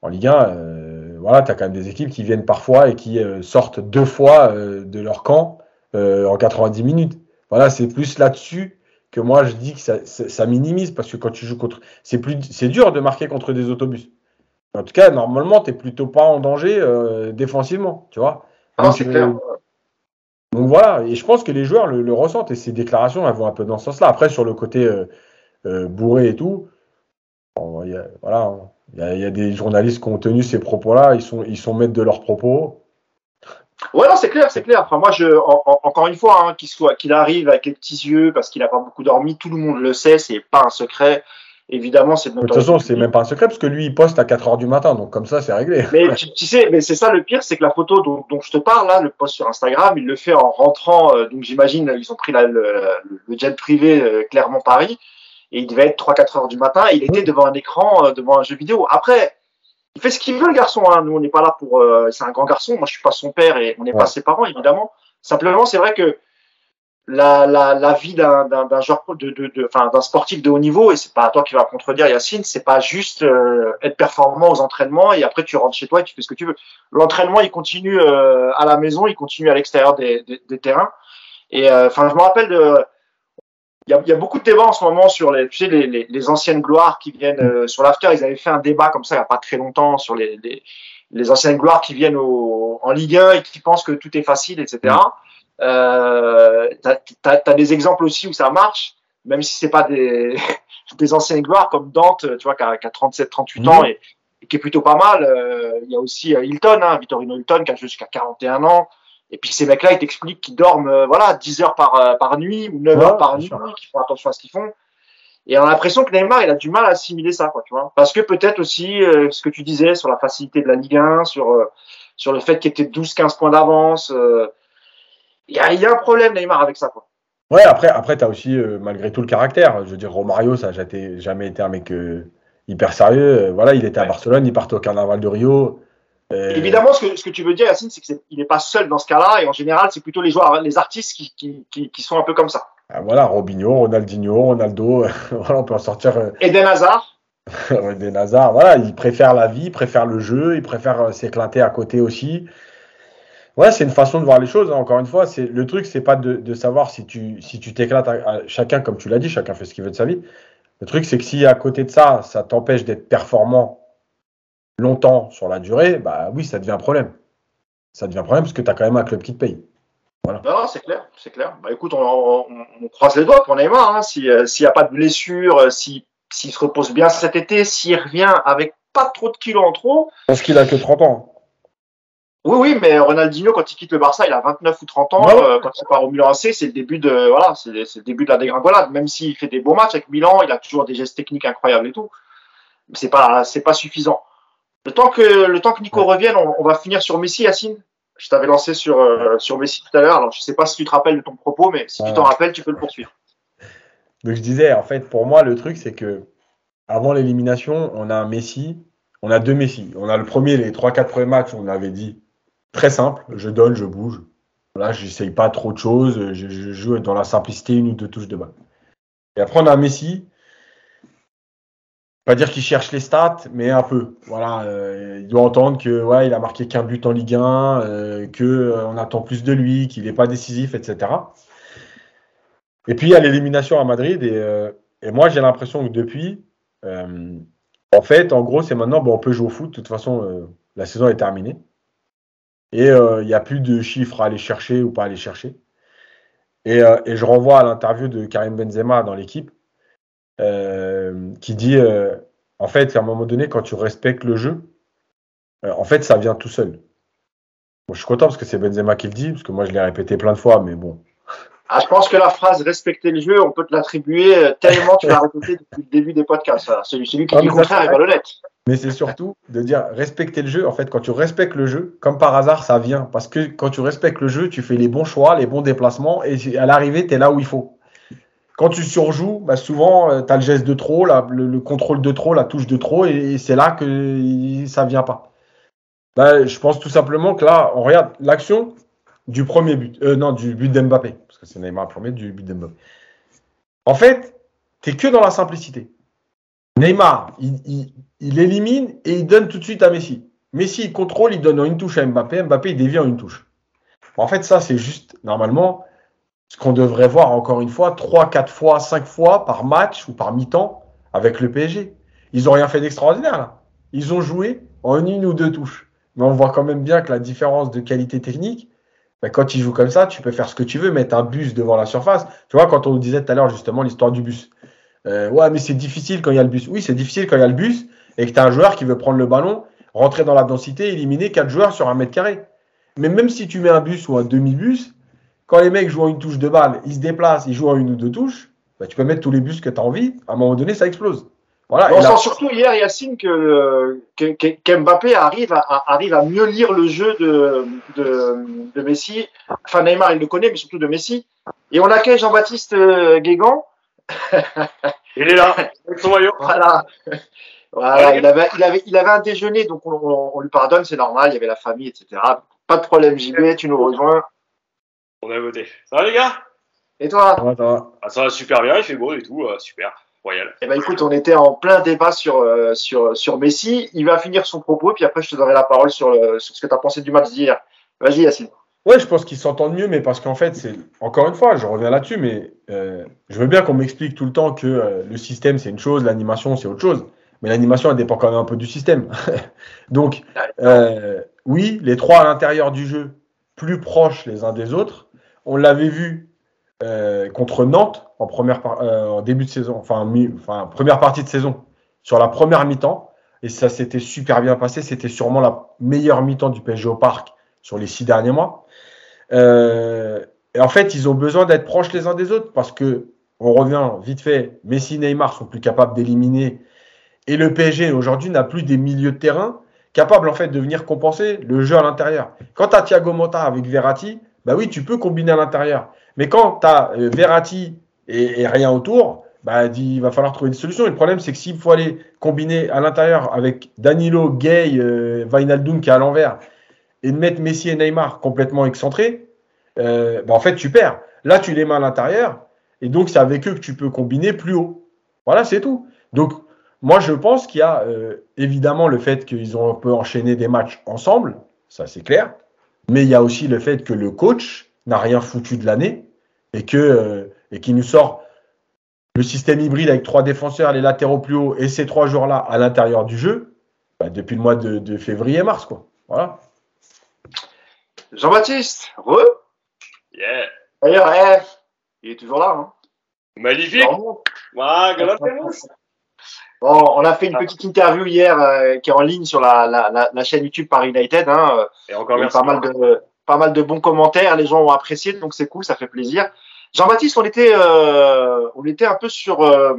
En Ligue 1, voilà, tu as quand même des équipes qui viennent parfois et qui sortent deux fois de leur camp en 90 minutes. Voilà, c'est plus là-dessus que moi je dis que ça, ça, minimise parce que quand tu joues contre. C'est plus c'est dur de marquer contre des autobus. En tout cas, normalement, tu n'es plutôt pas en danger euh, défensivement, tu vois. Ah, c'est clair. Donc voilà, et je pense que les joueurs le, ressentent et ces déclarations, elles vont un peu dans ce sens-là. Après, sur le côté euh, euh, bourré et tout, y a, voilà, il y, a, des journalistes qui ont tenu ces propos-là, ils sont, ils sont maîtres de leurs propos. Ouais, non, c'est clair, c'est clair. Enfin, moi, je, encore une fois, hein, qu'il soit, qu'il arrive avec les petits yeux parce qu'il n'a pas beaucoup dormi, tout le monde le sait, c'est pas un secret évidemment, c'est de toute façon, c'est même pas un secret parce que lui, il poste à 4 heures du matin, donc comme ça, c'est réglé. Mais tu, sais, mais c'est ça le pire, c'est que la photo dont, dont, je te parle là, le post sur Instagram, il le fait en rentrant. Euh, donc j'imagine, ils ont pris la, le, le, jet privé euh, Clermont Paris, et il devait être 3-4 heures du matin. Et il était devant un écran, euh, devant un jeu vidéo. Après, il fait ce qu'il veut, le garçon. Hein. Nous, on n'est pas là pour. c'est un grand garçon. Moi, je suis pas son père et on n'est pas ses parents, évidemment. Simplement, c'est vrai que la, la, la vie d'un genre de, de, de enfin d'un sportif de haut niveau et c'est pas à toi qui va contredire Yacine c'est pas juste euh, être performant aux entraînements et après tu rentres chez toi et tu fais ce que tu veux l'entraînement il continue euh, à la maison il continue à l'extérieur des, des, des, terrains et euh, enfin je me rappelle de il y, a, il y, a, beaucoup de débats en ce moment sur les, tu sais, les, les, les anciennes gloires qui viennent sur l'after. Ils avaient fait un débat comme ça il n'y a pas très longtemps sur les, les, les anciennes gloires qui viennent au, en Ligue 1 et qui pensent que tout est facile, etc. Euh, tu as, des exemples aussi où ça marche, même si c'est pas des, des anciennes gloires comme Dante, tu vois, qui a, 37, 38 ans mhm. et, qui est plutôt pas mal. Euh, il y a aussi euh, Hilton, hein, Vittorino Hilton, qui a jusqu'à 41 ans. Et puis ces mecs-là, ils t'expliquent qu'ils dorment euh, voilà 10 heures par, par nuit ou 9 heures par nuit, qu'ils font attention à ce qu'ils font. Et on a l'impression que Neymar, il a du mal à assimiler ça, quoi, tu vois. Parce que peut-être aussi ce que tu disais sur la facilité de la Ligue 1, sur sur le fait qu'il était 12-15 points d'avance. Il y, a, un problème, Neymar, avec ça. Quoi. Ouais, après, après tu as aussi, euh, malgré tout, le caractère. Je veux dire, Romario, ça n'a jamais été un mec euh, hyper sérieux. Euh, voilà, il était à Barcelone, il partait au Carnaval de Rio. Évidemment, ce que, ce que tu veux dire, Yacine, c'est qu'il n'est pas seul dans ce cas-là. Et en général, c'est plutôt les joueurs, les artistes qui, qui, qui, sont un peu comme ça. Ah, voilà, Robinho, Ronaldinho, Ronaldo, voilà, on peut en sortir. Eden Hazard. Eden Hazard, voilà, il préfère la vie, il préfère le jeu, il préfère s'éclater à côté aussi. Ouais, c'est une façon de voir les choses. Hein. Encore une fois, c'est le truc, c'est pas de, de, savoir si tu si tu t'éclates à, chacun, comme tu l'as dit, chacun fait ce qu'il veut de sa vie. Le truc, c'est que si à côté de ça, ça t'empêche d'être performant longtemps sur la durée, bah oui, ça devient un problème. Ça devient un problème parce que tu as quand même un club qui te paye. Voilà. Non, c'est clair, c'est clair. Bah écoute, on, on, croise les doigts pour Neymar. Hein. Euh, s'il n'y a pas de blessure, euh, s'il se repose bien cet été, s'il revient avec pas trop de kilos en trop. Parce qu'il a que 30 ans. Oui, oui, mais Ronaldinho, quand il quitte le Barça, il a 29 ou 30 ans. Euh, quand il part au Milan AC, c'est le début de, voilà, c'est le début de la dégringolade. Même s'il fait des beaux matchs avec Milan, il a toujours des gestes techniques incroyables et tout. Mais c'est pas, c'est pas suffisant. Le temps que, le temps que Nico revienne, on, va finir sur Messi, Yacine. Je t'avais lancé sur, euh, sur Messi tout à l'heure. Alors, je sais pas si tu te rappelles de ton propos, mais si tu t'en rappelles, tu peux le poursuivre. Donc, je disais, en fait, pour moi, le truc, c'est que, avant l'élimination, on a un Messi, on a deux Messi. On a le premier, les trois, quatre premiers matchs, on avait dit, Très simple, je donne, je bouge. Là, j'essaye pas trop de choses. Je, je, joue dans la simplicité, une ou deux touches de balle. Et après, on a Messi. Pas dire qu'il cherche les stats, mais un peu. Voilà, euh, il doit entendre que ouais, il a marqué qu'un but en Ligue 1, euh, que euh, on attend plus de lui, qu'il n'est pas décisif, etc. Et puis il y a l'élimination à Madrid et, euh, moi j'ai l'impression que depuis, en fait, en gros, c'est maintenant, bon, on peut jouer au foot. De toute façon, la saison est terminée et il n'y a plus de chiffres à aller chercher ou pas aller chercher. Et, et je renvoie à l'interview de Karim Benzema dans l'équipe qui dit euh, en fait, à un moment donné, quand tu respectes le jeu, euh, en fait, ça vient tout seul. Bon, je suis content parce que c'est Benzema qui le dit, parce que moi je l'ai répété plein de fois, mais bon. Ah, je pense que la phrase respecter le jeu, on peut te l'attribuer tellement tu l'as répété depuis le début des podcasts. Celui, celui qui dit le contraire est malhonnête. Mais c'est surtout de dire respecter le jeu. En fait, quand tu respectes le jeu, comme par hasard, ça vient. Parce que quand tu respectes le jeu, tu fais les bons choix, les bons déplacements, et à l'arrivée, tu es là où il faut. Quand tu surjoues, bah souvent, euh, tu as le geste de trop, le, le, contrôle de trop, la touche de trop, et, c'est là que ça vient pas. Bah, je pense tout simplement que là, on regarde l'action du premier but, euh, non, du but d'Mbappé, parce que c'est Neymar le premier, du but d'Mbappé. En fait, tu que dans la simplicité. Neymar, il, il, élimine et il donne tout de suite à Messi. Messi, il contrôle, il donne une touche à Mbappé, Mbappé, il dévie en une touche. En fait, ça, c'est juste, normalement, ce qu'on devrait voir encore une fois 3, 4 fois, 5 fois par match ou par mi-temps avec le PSG. Ils n'ont rien fait d'extraordinaire là. Ils ont joué en une ou deux touches. Mais on voit quand même bien que la différence de qualité technique, ben, quand ils jouent comme ça, tu peux faire ce que tu veux, mettre un bus devant la surface. Tu vois, quand on disait tout à l'heure justement l'histoire du bus. Euh, ouais, mais c'est difficile quand il y a le bus. Oui, c'est difficile quand il y a le bus et que tu as un joueur qui veut prendre le ballon, rentrer dans la densité, éliminer quatre joueurs sur un mètre carré. Mais même si tu mets un bus ou un demi-bus, quand les mecs jouent en une touche de balle, ils se déplacent, ils jouent en une ou deux touches, bah, tu peux mettre tous les bus que tu as envie, à un moment donné, ça explose. Voilà, on là... sent surtout hier, Yacine, que, que, que Mbappé arrive à, arrive à mieux lire le jeu de, de, de, Messi. Enfin, Neymar, il le connaît, mais surtout de Messi. Et on accueille Jean-Baptiste euh, Guégan. il est là, avec son maillot. Voilà. voilà il, avait, il, avait, il avait un déjeuner, donc on, on, on lui pardonne, c'est normal, il y avait la famille, etc. Pas de problème, JB, tu nous rejoins. On a voté. Ça va les gars? Et toi? Ça va, ça va. Ah, ça va super bien, il fait beau et tout, euh, super, royal. Eh ben écoute, on était en plein débat sur, euh, sur, sur Messi. Il va finir son propos, puis après je te donnerai la parole sur, le, sur ce que tu as pensé du match d'hier. Vas-y Yacine. Ouais, je pense qu'ils s'entendent mieux, mais parce qu'en fait, c'est encore une fois, je reviens là-dessus, mais euh, je veux bien qu'on m'explique tout le temps que euh, le système c'est une chose, l'animation c'est autre chose, mais l'animation elle dépend quand même un peu du système. Donc, euh, oui, les trois à l'intérieur du jeu, plus proches les uns des autres, on l'avait vu euh, contre Nantes en première euh, début de saison, enfin première partie de saison, sur la première mi-temps, et ça s'était super bien passé. C'était sûrement la meilleure mi-temps du PSG au parc sur les six derniers mois. Euh, et en fait, ils ont besoin d'être proches les uns des autres parce que on revient vite fait. Messi, Neymar sont plus capables d'éliminer, et le PSG aujourd'hui n'a plus des milieux de terrain capables en fait de venir compenser le jeu à l'intérieur. Quant à Thiago Motta avec Verratti, bah oui, tu peux combiner à l'intérieur. Mais quand tu as euh, Verratti et, rien autour, bah, il va falloir trouver des solutions. Et le problème, c'est que s'il faut aller combiner à l'intérieur avec Danilo, Gay, euh, qui est à l'envers, et de mettre Messi et Neymar complètement excentrés, euh, bah, en fait, tu perds. Là, tu les mets à l'intérieur, et donc c'est avec eux que tu peux combiner plus haut. Voilà, c'est tout. Donc, moi, je pense qu'il y a euh, évidemment le fait qu'ils ont un peu enchaîné des matchs ensemble, ça c'est clair. Mais il y a aussi le fait que le coach n'a rien foutu de l'année et que euh, et qui nous sort le système hybride avec trois défenseurs, les latéraux plus hauts et ces trois joueurs-là à l'intérieur du jeu bah, depuis le mois de, de février-mars. quoi. Voilà. Jean-Baptiste, re? Yeah. D'ailleurs, eh, il est toujours là. Hein. Magnifique. Ouais, Bon, on a fait une petite interview hier euh, qui est en ligne sur la, la, la, la chaîne YouTube Paris United. Hein. Et encore merci. Pas mal, de, pas mal de bons commentaires, les gens ont apprécié, donc c'est cool, ça fait plaisir. Jean-Baptiste, on était, euh, on était un peu sur euh,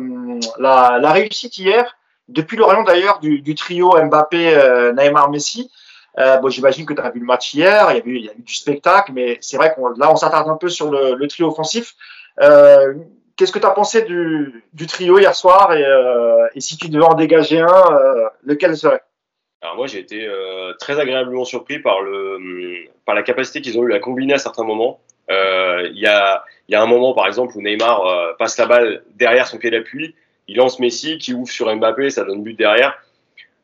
la, la, réussite hier, depuis l'Orient d'ailleurs, du, du, trio Mbappé, euh, Neymar, Messi. Euh, bon, j'imagine que tu as vu le match hier, il y a eu, il y a eu du spectacle, mais c'est vrai qu'on là on s'attarde un peu sur le, le trio offensif. Euh, Qu'est-ce que tu as pensé du, trio hier soir et, euh, et, si tu devais en dégager un, euh, lequel serait? Alors moi j'ai été euh, très agréablement surpris par le par la capacité qu'ils ont eu à combiner à certains moments. Il y, a, y a un moment par exemple où Neymar passe la balle derrière son pied d'appui, il lance Messi qui ouvre sur Mbappé, ça donne but derrière.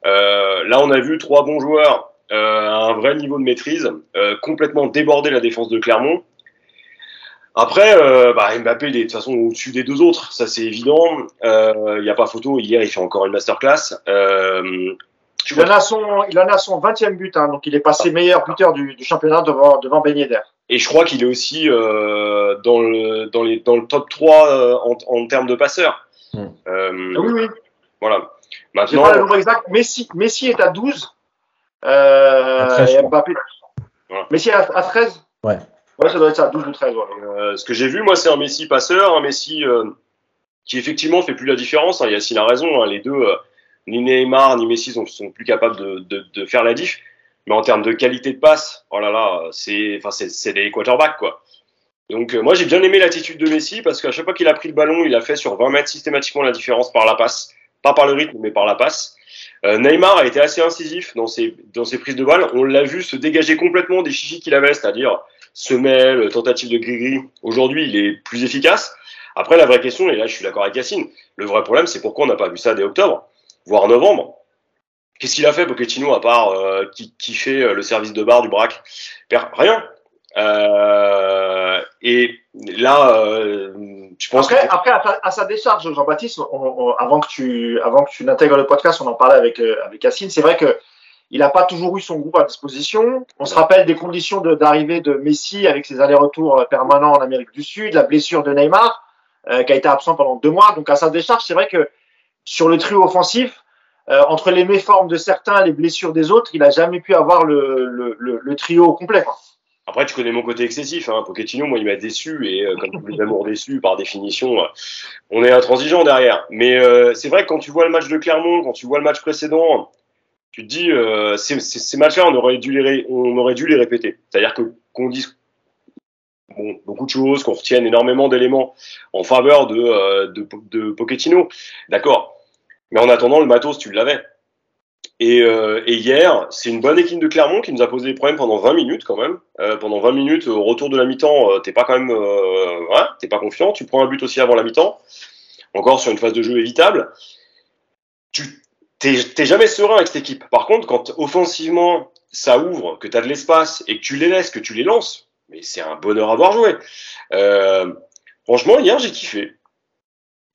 Là on a vu trois bons joueurs à un vrai niveau de maîtrise, complètement déborder la défense de Clermont. Après, euh, bah, Mbappé il est de toute façon au-dessus des deux autres, ça c'est évident. Il n'y a pas photo. Hier, il fait encore une masterclass. Euh, il en, a son, il en a son 20e but, hein, donc il est passé meilleur buteur du, du championnat devant, devant Ben Yedder. Et je crois qu'il est aussi euh, dans, le, dans, les, dans le top 3 euh, en, en termes de passeurs. Mm. Euh, Ah oui, oui. Voilà. Maintenant, pas le nombre exact. Messi, Messi est à 12. Euh, À 13, je et. Mbappé. Voilà. Messi à, à 13 Ouais. Ça doit être ça, 12 ou 13. Ouais. euh, ce que j'ai vu, moi, c'est un Messi passeur, un Messi euh, qui effectivement fait plus la différence. Hein. Yacine a raison, hein, les deux, euh, ni Neymar ni Messi sont, sont plus capables de, faire la diff. Mais en termes de qualité de passe, oh là là, c'est, c'est, des quarterbacks, quoi. Donc, moi, j'ai bien aimé l'attitude de Messi parce qu'à chaque fois qu'il a pris le ballon, il a fait sur 20 mètres systématiquement la différence par la passe. Pas par le rythme, mais par la passe. Neymar a été assez incisif dans ses, dans ses prises de balles. On l'a vu se dégager complètement des chichis qu'il avait, c'est-à-dire semelle, tentative de gris-gris. Aujourd'hui, il est plus efficace. Après, la vraie question, et là, je suis d'accord avec Yacine, le vrai problème, c'est pourquoi on n'a pas vu ça dès octobre, voire novembre. Qu'est-ce qu'il a fait, Pochettino, à part euh, qui, qui fait euh, le service de bar du braque Rien. Euh, et là, euh, je pense Après, que... après à, ta- à sa décharge, Jean-Baptiste, avant que tu, avant que tu n'intègres le podcast, on en parlait avec, euh, avec Yacine. C'est vrai que il n'a pas toujours eu son groupe à disposition. On se rappelle des conditions d'arrivée de, Messi avec ses allers-retours euh, permanents en Amérique du Sud, la blessure de Neymar, euh, qui a été absent pendant deux mois. Donc à sa décharge, c'est vrai que sur le trio offensif, euh, entre les méformes de certains et les blessures des autres, il n'a jamais pu avoir le, trio complet. Après, tu connais mon côté excessif. Hein. Pochettino, moi, il m'a déçu. Et euh, comme tous les amours déçus, par définition, on est intransigeant derrière. Mais c'est vrai que quand tu vois le match de Clermont, quand tu vois le match précédent, tu te dis, euh, ces, matchs-là, on aurait dû les, on aurait dû les répéter. C'est-à-dire que qu'on dise bon, beaucoup de choses, qu'on retienne énormément d'éléments en faveur de, euh, de, de Pochettino. D'accord. Mais en attendant, le matos, tu l'avais. Et, euh, et hier, c'est une bonne équipe de Clermont qui nous a posé des problèmes pendant 20 minutes quand même. Euh, pendant 20 minutes, au retour de la mi-temps, euh, t'es pas quand même, euh, ouais, t'es pas confiant. Tu prends un but aussi avant la mi-temps, encore sur une phase de jeu évitable. Tu t'es jamais serein avec cette équipe. Par contre, quand offensivement ça ouvre, que t'as de l'espace et que tu les laisses, que tu les lances, mais c'est un bonheur à voir jouer. Euh, franchement, hier j'ai kiffé.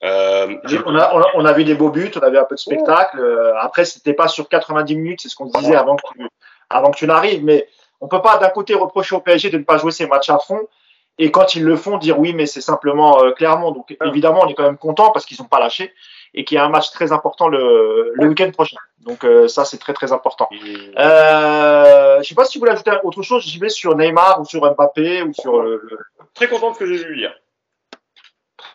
Euh, On a, on, a, on a vu des beaux buts, on avait un peu de spectacle. Euh, après, c'était pas sur 90 minutes, c'est ce qu'on se disait avant que tu, avant que tu n'arrives. Mais on peut pas d'un côté reprocher au PSG de ne pas jouer ses matchs à fond et quand ils le font dire oui, mais c'est simplement euh, clairement. Donc évidemment, on est quand même content parce qu'ils n'ont pas lâché et qu'il y a un match très important le, le week-end prochain. Donc euh, ça, c'est très très important. Euh, je sais pas si vous voulez ajouter autre chose. J'y vais sur Neymar ou sur Mbappé ou sur le, très content de ce que j'ai vu hier.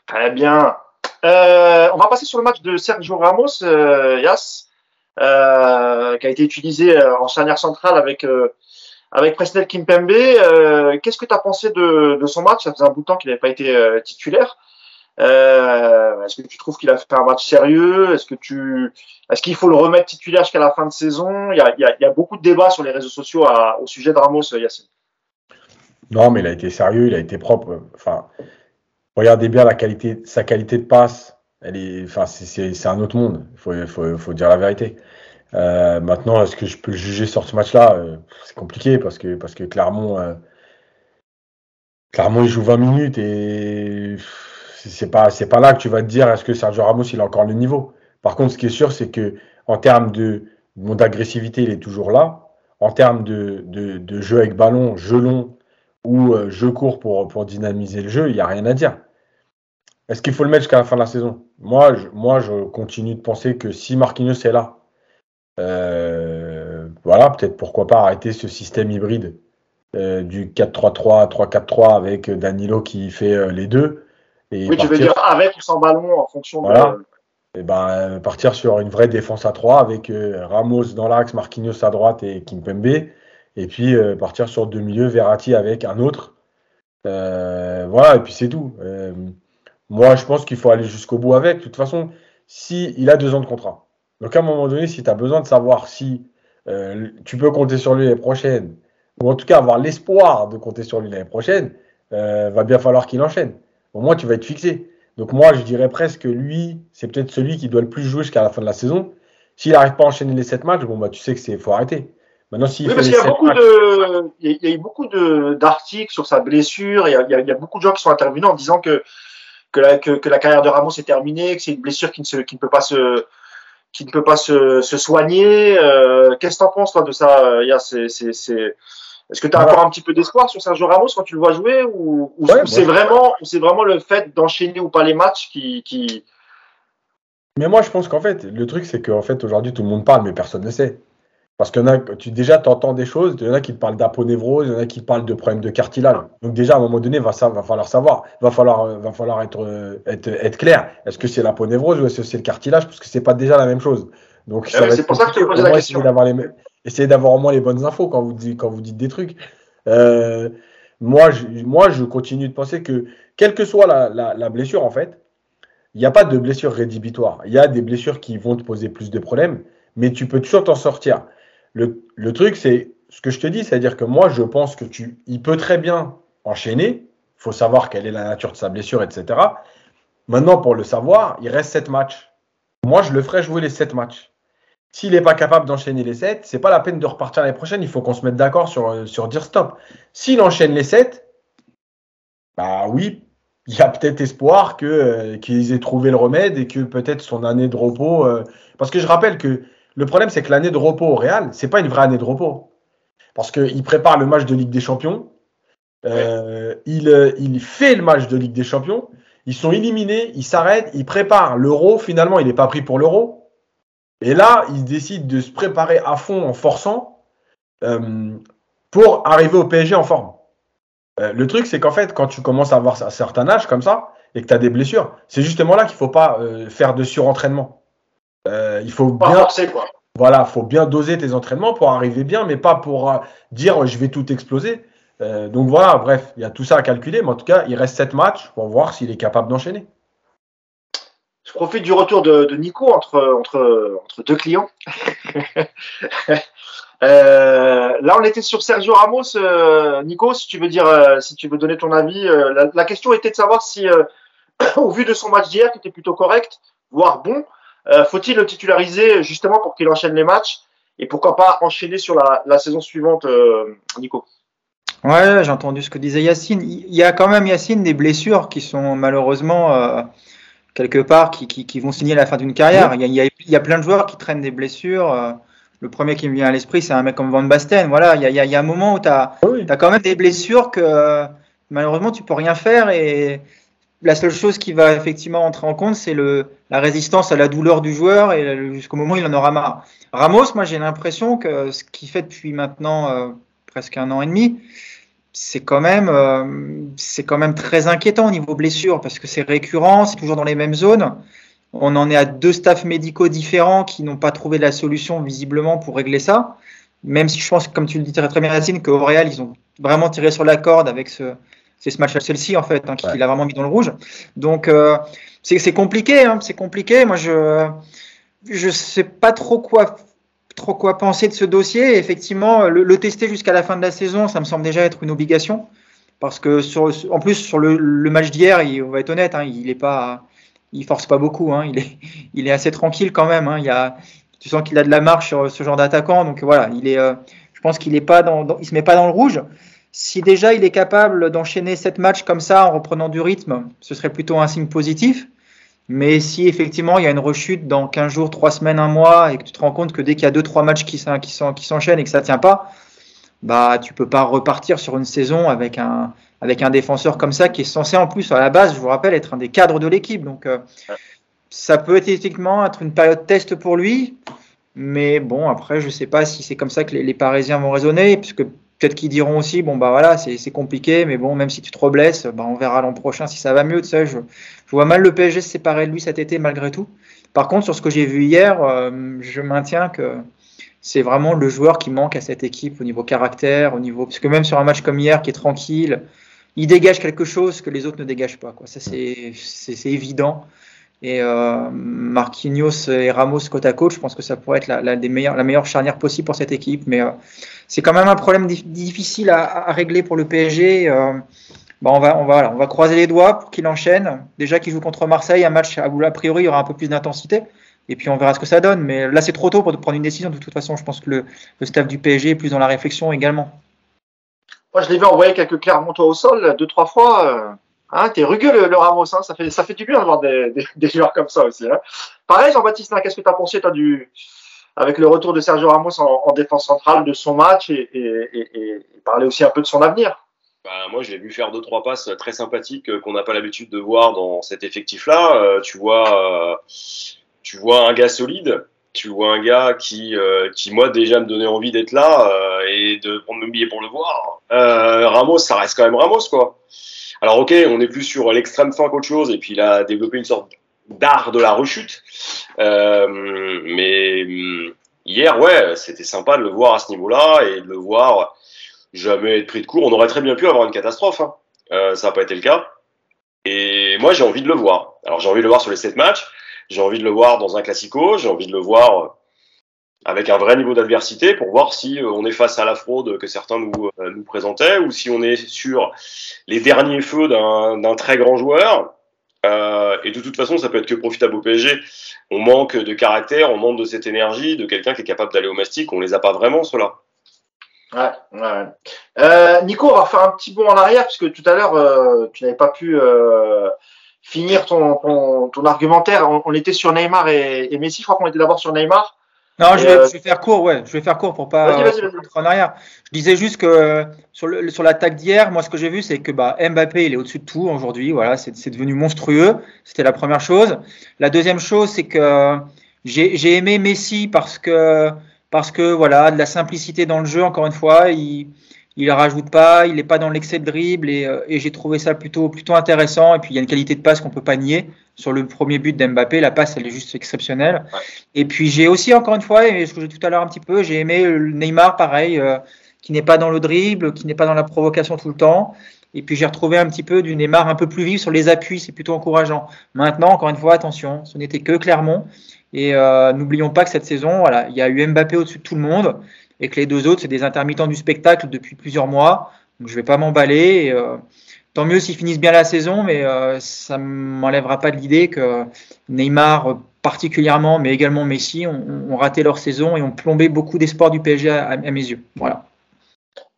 Très bien. Euh, on va passer sur le match de Sergio Ramos, euh, Yas, euh, qui a été utilisé en charnière centrale avec euh, avec Presnel Kimpembe. Euh, Qu'est-ce que tu as pensé de, de son match? Ça faisait un bout de temps qu'il n'avait pas été euh, titulaire. Euh, Est-ce que tu trouves qu'il a fait un match sérieux? Est-ce que tu, est-ce qu'il faut le remettre titulaire jusqu'à la fin de saison? Il y, a, beaucoup de débats sur les réseaux sociaux au sujet de Ramos, Yacine. Non, mais il a été sérieux, il a été propre. Enfin, regardez bien la qualité, sa qualité de passe. Elle est, enfin, c'est un autre monde. Il faut, dire la vérité. Euh, maintenant, est-ce que je peux le juger sur ce match-là? Euh, C'est compliqué parce que, parce que Clermont, euh, il joue 20 minutes et c'est pas, c'est pas là que tu vas te dire est-ce que Sergio Ramos il a encore le niveau? Par contre, ce qui est sûr, c'est que en termes de d'agressivité, il est toujours là. En termes de, de, jeu avec ballon, jeu long ou euh, jeu court pour, pour dynamiser le jeu, il n'y a rien à dire. Est-ce qu'il faut le mettre jusqu'à la fin de la saison? Moi je, moi, je continue de penser que si Marquinhos est là, euh, voilà, peut-être pourquoi pas arrêter ce système hybride euh, du 4-3-3, 3-4-3 avec Danilo qui fait les deux. Et oui, partir... tu veux dire avec ou sans ballon en fonction voilà. de. Et ben, partir sur une vraie défense à 3 avec euh, Ramos dans l'axe, Marquinhos à droite et Kimpembe. Et puis euh, partir sur deux milieux, Verratti avec un autre. Euh, voilà, et puis c'est tout. Euh, moi, je pense qu'il faut aller jusqu'au bout avec. De toute façon, si il a deux ans de contrat. Donc à un moment donné, si tu as besoin de savoir si euh, tu peux compter sur lui l'année prochaine, ou en tout cas avoir l'espoir de compter sur lui l'année prochaine, euh, va bien falloir qu'il enchaîne. Au moins, tu vas être fixé. Donc moi, je dirais presque que lui, c'est peut-être celui qui doit le plus jouer jusqu'à la fin de la saison. S'il n'arrive pas à enchaîner les 7 matchs, bon, bah, tu sais que c'est faut arrêter. Maintenant, s'il oui, parce qu'il y a beaucoup de, il y a eu beaucoup d'articles sur sa blessure. Il y, a, il y, a, beaucoup de gens qui sont intervenus en disant que que la, que, que la carrière de Ramos est terminée, que c'est une blessure qui ne, se, qui ne peut pas se qui ne peut pas se, se soigner. Euh, Qu'est-ce que tu en penses toi de ça Yas? C'est, c'est, c'est... Est-ce que tu as encore un petit peu d'espoir sur Sergio Ramos quand tu le vois jouer ou, ou c'est vraiment, c'est vraiment le fait d'enchaîner ou pas les matchs qui, qui... Mais moi, je pense qu'en fait, le truc, c'est qu'en fait, aujourd'hui, tout le monde parle, mais personne ne sait. Parce que tu, déjà, tu entends des choses, il y en a qui te parlent d'aponévrose, il y en a qui parlent de problèmes de cartilage. Donc déjà, à un moment donné, va, ça, va falloir savoir, va falloir, va falloir être, euh, être, être clair. Est-ce que c'est l'aponévrose ou est-ce que c'est le cartilage? Parce que c'est pas déjà la même chose. Donc c'est pour ça que je te pose la question. Essayez d'avoir au moins les bonnes infos quand vous dites, quand vous dites des trucs. Euh, moi, je, moi, je continue de penser que, quelle que soit la, blessure, en fait, il n'y a pas de blessure rédhibitoire. Il y a des blessures qui vont te poser plus de problèmes, mais tu peux toujours t'en sortir. Le, le truc, c'est ce que je te dis, c'est-à-dire que moi, je pense que tu, il peut très bien enchaîner. Il faut savoir quelle est la nature de sa blessure, etc. Maintenant, pour le savoir, il reste 7 matchs. Moi, je le ferai jouer les 7 matchs. S'il n'est pas capable d'enchaîner les 7, c'est pas la peine de repartir l'année prochaine. Il faut qu'on se mette d'accord sur, sur dire stop. S'il enchaîne les 7, bah oui, il y a peut-être espoir que euh, qu'ils aient trouvé le remède et que peut-être son année de repos. Euh, parce que je rappelle que le problème, c'est que l'année de repos au Real, c'est pas une vraie année de repos. Parce qu'il prépare le match de Ligue des Champions. Euh, il, euh, il, fait le match de Ligue des Champions. Ils sont éliminés, ils s'arrêtent, ils préparent l'euro. Finalement, il n'est pas pris pour l'euro. Et là, il décide de se préparer à fond en forçant euh, pour arriver au PSG en forme. Euh, le truc, c'est qu'en fait, quand tu commences à avoir un certain âge comme ça et que tu as des blessures, c'est justement là qu'il ne faut pas euh, faire de surentraînement. Il faut pas bien, forcer, quoi. Voilà, faut bien doser tes entraînements pour arriver bien, mais pas pour dire je vais tout exploser. Donc voilà, bref, il y a tout ça à calculer, mais en tout cas, il reste 7 matchs pour voir s'il est capable d'enchaîner. Je profite du retour de, de Nico entre, entre, entre deux clients. Euh, là, on était sur Sergio Ramos. Euh, Nico, si tu veux dire, euh, si tu veux donner ton avis, la, la, question était de savoir si, au vu de son match d'hier, qui était plutôt correct, voire bon, faut-il le titulariser justement pour qu'il enchaîne les matchs et pourquoi pas enchaîner sur la, la saison suivante, Nico? Ouais, j'ai entendu ce que disait Yacine. Il y a quand même, Yacine, des blessures qui sont malheureusement quelque part qui, qui, qui, vont signer la fin d'une carrière. Oui. Il, y a, il, y a, plein de joueurs qui traînent des blessures. Euh, le premier qui me vient à l'esprit, c'est un mec comme Van Basten. Voilà, il y a, il y a un moment où tu as, oui. as, quand même des blessures que malheureusement tu peux rien faire et la seule chose qui va effectivement entrer en compte, c'est le, la résistance à la douleur du joueur et jusqu'au moment où il en aura marre. Ramos, moi j'ai l'impression que ce qu'il fait depuis maintenant euh, presque un an et demi, c'est quand même euh, c'est quand même très inquiétant au niveau blessure parce que c'est récurrent, c'est toujours dans les mêmes zones. On en est à deux staffs médicaux différents qui n'ont pas trouvé la solution visiblement pour régler ça. Même si je pense, comme tu le dis très, très bien, Yacine, qu'au Real, ils ont vraiment tiré sur la corde avec ce, c'est ce match à Chelsea en fait hein, qui ouais. l'a vraiment mis dans le rouge. Donc euh, c'est compliqué, hein, c'est compliqué. Moi je je sais pas trop quoi trop quoi penser de ce dossier. effectivement, le, tester jusqu'à la fin de la saison, ça me semble déjà être une obligation parce que en plus sur le, match d'hier, on va être honnête, hein, il est pas il force pas beaucoup, hein, il est assez tranquille quand même. Hein. a tu sens qu'il a de la marche sur ce genre d'attaquant, donc voilà, il est euh, je pense qu'il est pas dans, dans, il se met pas dans le rouge. Si déjà il est capable d'enchaîner sept matchs comme ça en reprenant du rythme, ce serait plutôt un signe positif. Mais si effectivement il y a une rechute dans 15 jours, 3 semaines, 1 mois, et que tu te rends compte que dès qu'il y a 2-3 matchs qui, s'enchaînent et que ça ne tient pas, bah tu peux pas repartir sur une saison avec un, défenseur comme ça qui est censé en plus à la base, je vous rappelle, être un des cadres de l'équipe. Donc euh, ça peut effectivement être une période test pour lui. Mais bon, après, je ne sais pas si c'est comme ça que les, les Parisiens vont raisonner, puisque Peut-être qu'ils diront aussi, bon bah voilà, c'est compliqué, mais bon, même si tu te reblesses, bah, on verra l'an prochain si ça va mieux. Tu sais, je, je, vois mal le PSG se séparer de lui cet été malgré tout. Par contre, sur ce que j'ai vu hier, euh, je maintiens que c'est vraiment le joueur qui manque à cette équipe au niveau caractère, au niveau parce que même sur un match comme hier qui est tranquille, il dégage quelque chose que les autres ne dégagent pas. Ça c'est évident. et euh, Marquinhos et Ramos côte à côte, je pense que ça pourrait être la, meilleures, la meilleure charnière possible pour cette équipe. Mais euh, c'est quand même un problème difficile à, régler pour le PSG. Bah, on, va, on, va, on va croiser les doigts pour qu'il enchaîne. Déjà qu'il joue contre Marseille, un match où a priori il y aura un peu plus d'intensité. Et puis on verra ce que ça donne. Mais là, c'est trop tôt pour prendre une décision. De toute façon, je pense que le, le staff du PSG est plus dans la réflexion également. Moi, je l'ai vu envoyer quelques Clermontois au sol deux, trois fois. Hein, t'es rugueux le, Ramos, hein, ça fait ça fait du bien d'avoir des, des, joueurs comme ça aussi. Hein. Pareil, Jean-Baptiste, qu'est-ce que tu as pensé toi du avec le retour de Sergio Ramos en, défense centrale de son match et, et, parler aussi un peu de son avenir? Bah, moi, j'ai vu faire deux trois passes très sympathiques euh, qu'on n'a pas l'habitude de voir dans cet effectif-là. Euh, tu vois, euh, tu vois un gars solide. Tu vois un gars qui, qui moi déjà me donnait envie d'être là et de prendre mon billet pour le voir. Ramos, ça reste quand même Ramos, quoi. Alors ok, on est plus sur l'extrême fin qu'autre chose, et puis il a développé une sorte d'art de la rechute. Mais hum, hier, ouais, c'était sympa de le voir à ce niveau-là et de le voir jamais être pris de court. On aurait très bien pu avoir une catastrophe. Hein. Euh, ça n'a pas été le cas. Et moi, j'ai envie de le voir. Alors j'ai envie de le voir sur les sept matchs. J'ai envie de le voir dans un classico. J'ai envie de le voir avec un vrai niveau d'adversité pour voir si euh, on est face à la fraude que certains nous, euh, nous présentaient ou si on est sur les derniers feux d'un très grand joueur. Euh, et de toute façon, ça peut être que profitable au PSG. On manque de caractère, on manque de cette énergie, de quelqu'un qui est capable d'aller au mastic. On les a pas vraiment, ceux-là. Ouais, ouais. Euh, Nico, on va faire un petit bond en arrière, puisque tout à l'heure, euh, tu n'avais pas pu euh, finir ton, ton, ton, argumentaire. On, on, était sur Neymar et, et Messi. Je crois qu'on était d'abord sur Neymar. Non, je vais, euh, je vais, faire court, ouais. Je vais faire court pour pas vas -y, vas -y, en arrière. Je disais juste que sur le, sur l'attaque d'hier, moi ce que j'ai vu, c'est que bah, Mbappé il est au-dessus de tout aujourd'hui. Voilà, c'est devenu monstrueux. C'était la première chose. La deuxième chose, c'est que j'ai aimé Messi parce que parce que voilà, de la simplicité dans le jeu. Encore une fois, il il rajoute pas, il n'est pas dans l'excès de dribble et, euh, et j'ai trouvé ça plutôt plutôt intéressant. Et puis il y a une qualité de passe qu'on peut pas nier sur le premier but d'Mbappé. La passe, elle est juste exceptionnelle. Et puis j'ai aussi, encore une fois, et ce que j'ai tout à l'heure un petit peu, j'ai aimé Neymar, pareil, euh, qui n'est pas dans le dribble, qui n'est pas dans la provocation tout le temps. Et puis j'ai retrouvé un petit peu du Neymar un peu plus vif sur les appuis, c'est plutôt encourageant. Maintenant, encore une fois, attention, ce n'était que Clermont. Et euh, n'oublions pas que cette saison, voilà, il y a eu Mbappé au-dessus de tout le monde et que les deux autres, c'est des intermittents du spectacle depuis plusieurs mois. Donc je ne vais pas m'emballer. Euh, tant mieux s'ils finissent bien la saison, mais euh, ça ne m'enlèvera pas de l'idée que Neymar particulièrement, mais également Messi, ont, raté leur saison et ont plombé beaucoup d'espoir du PSG à, mes yeux. Voilà.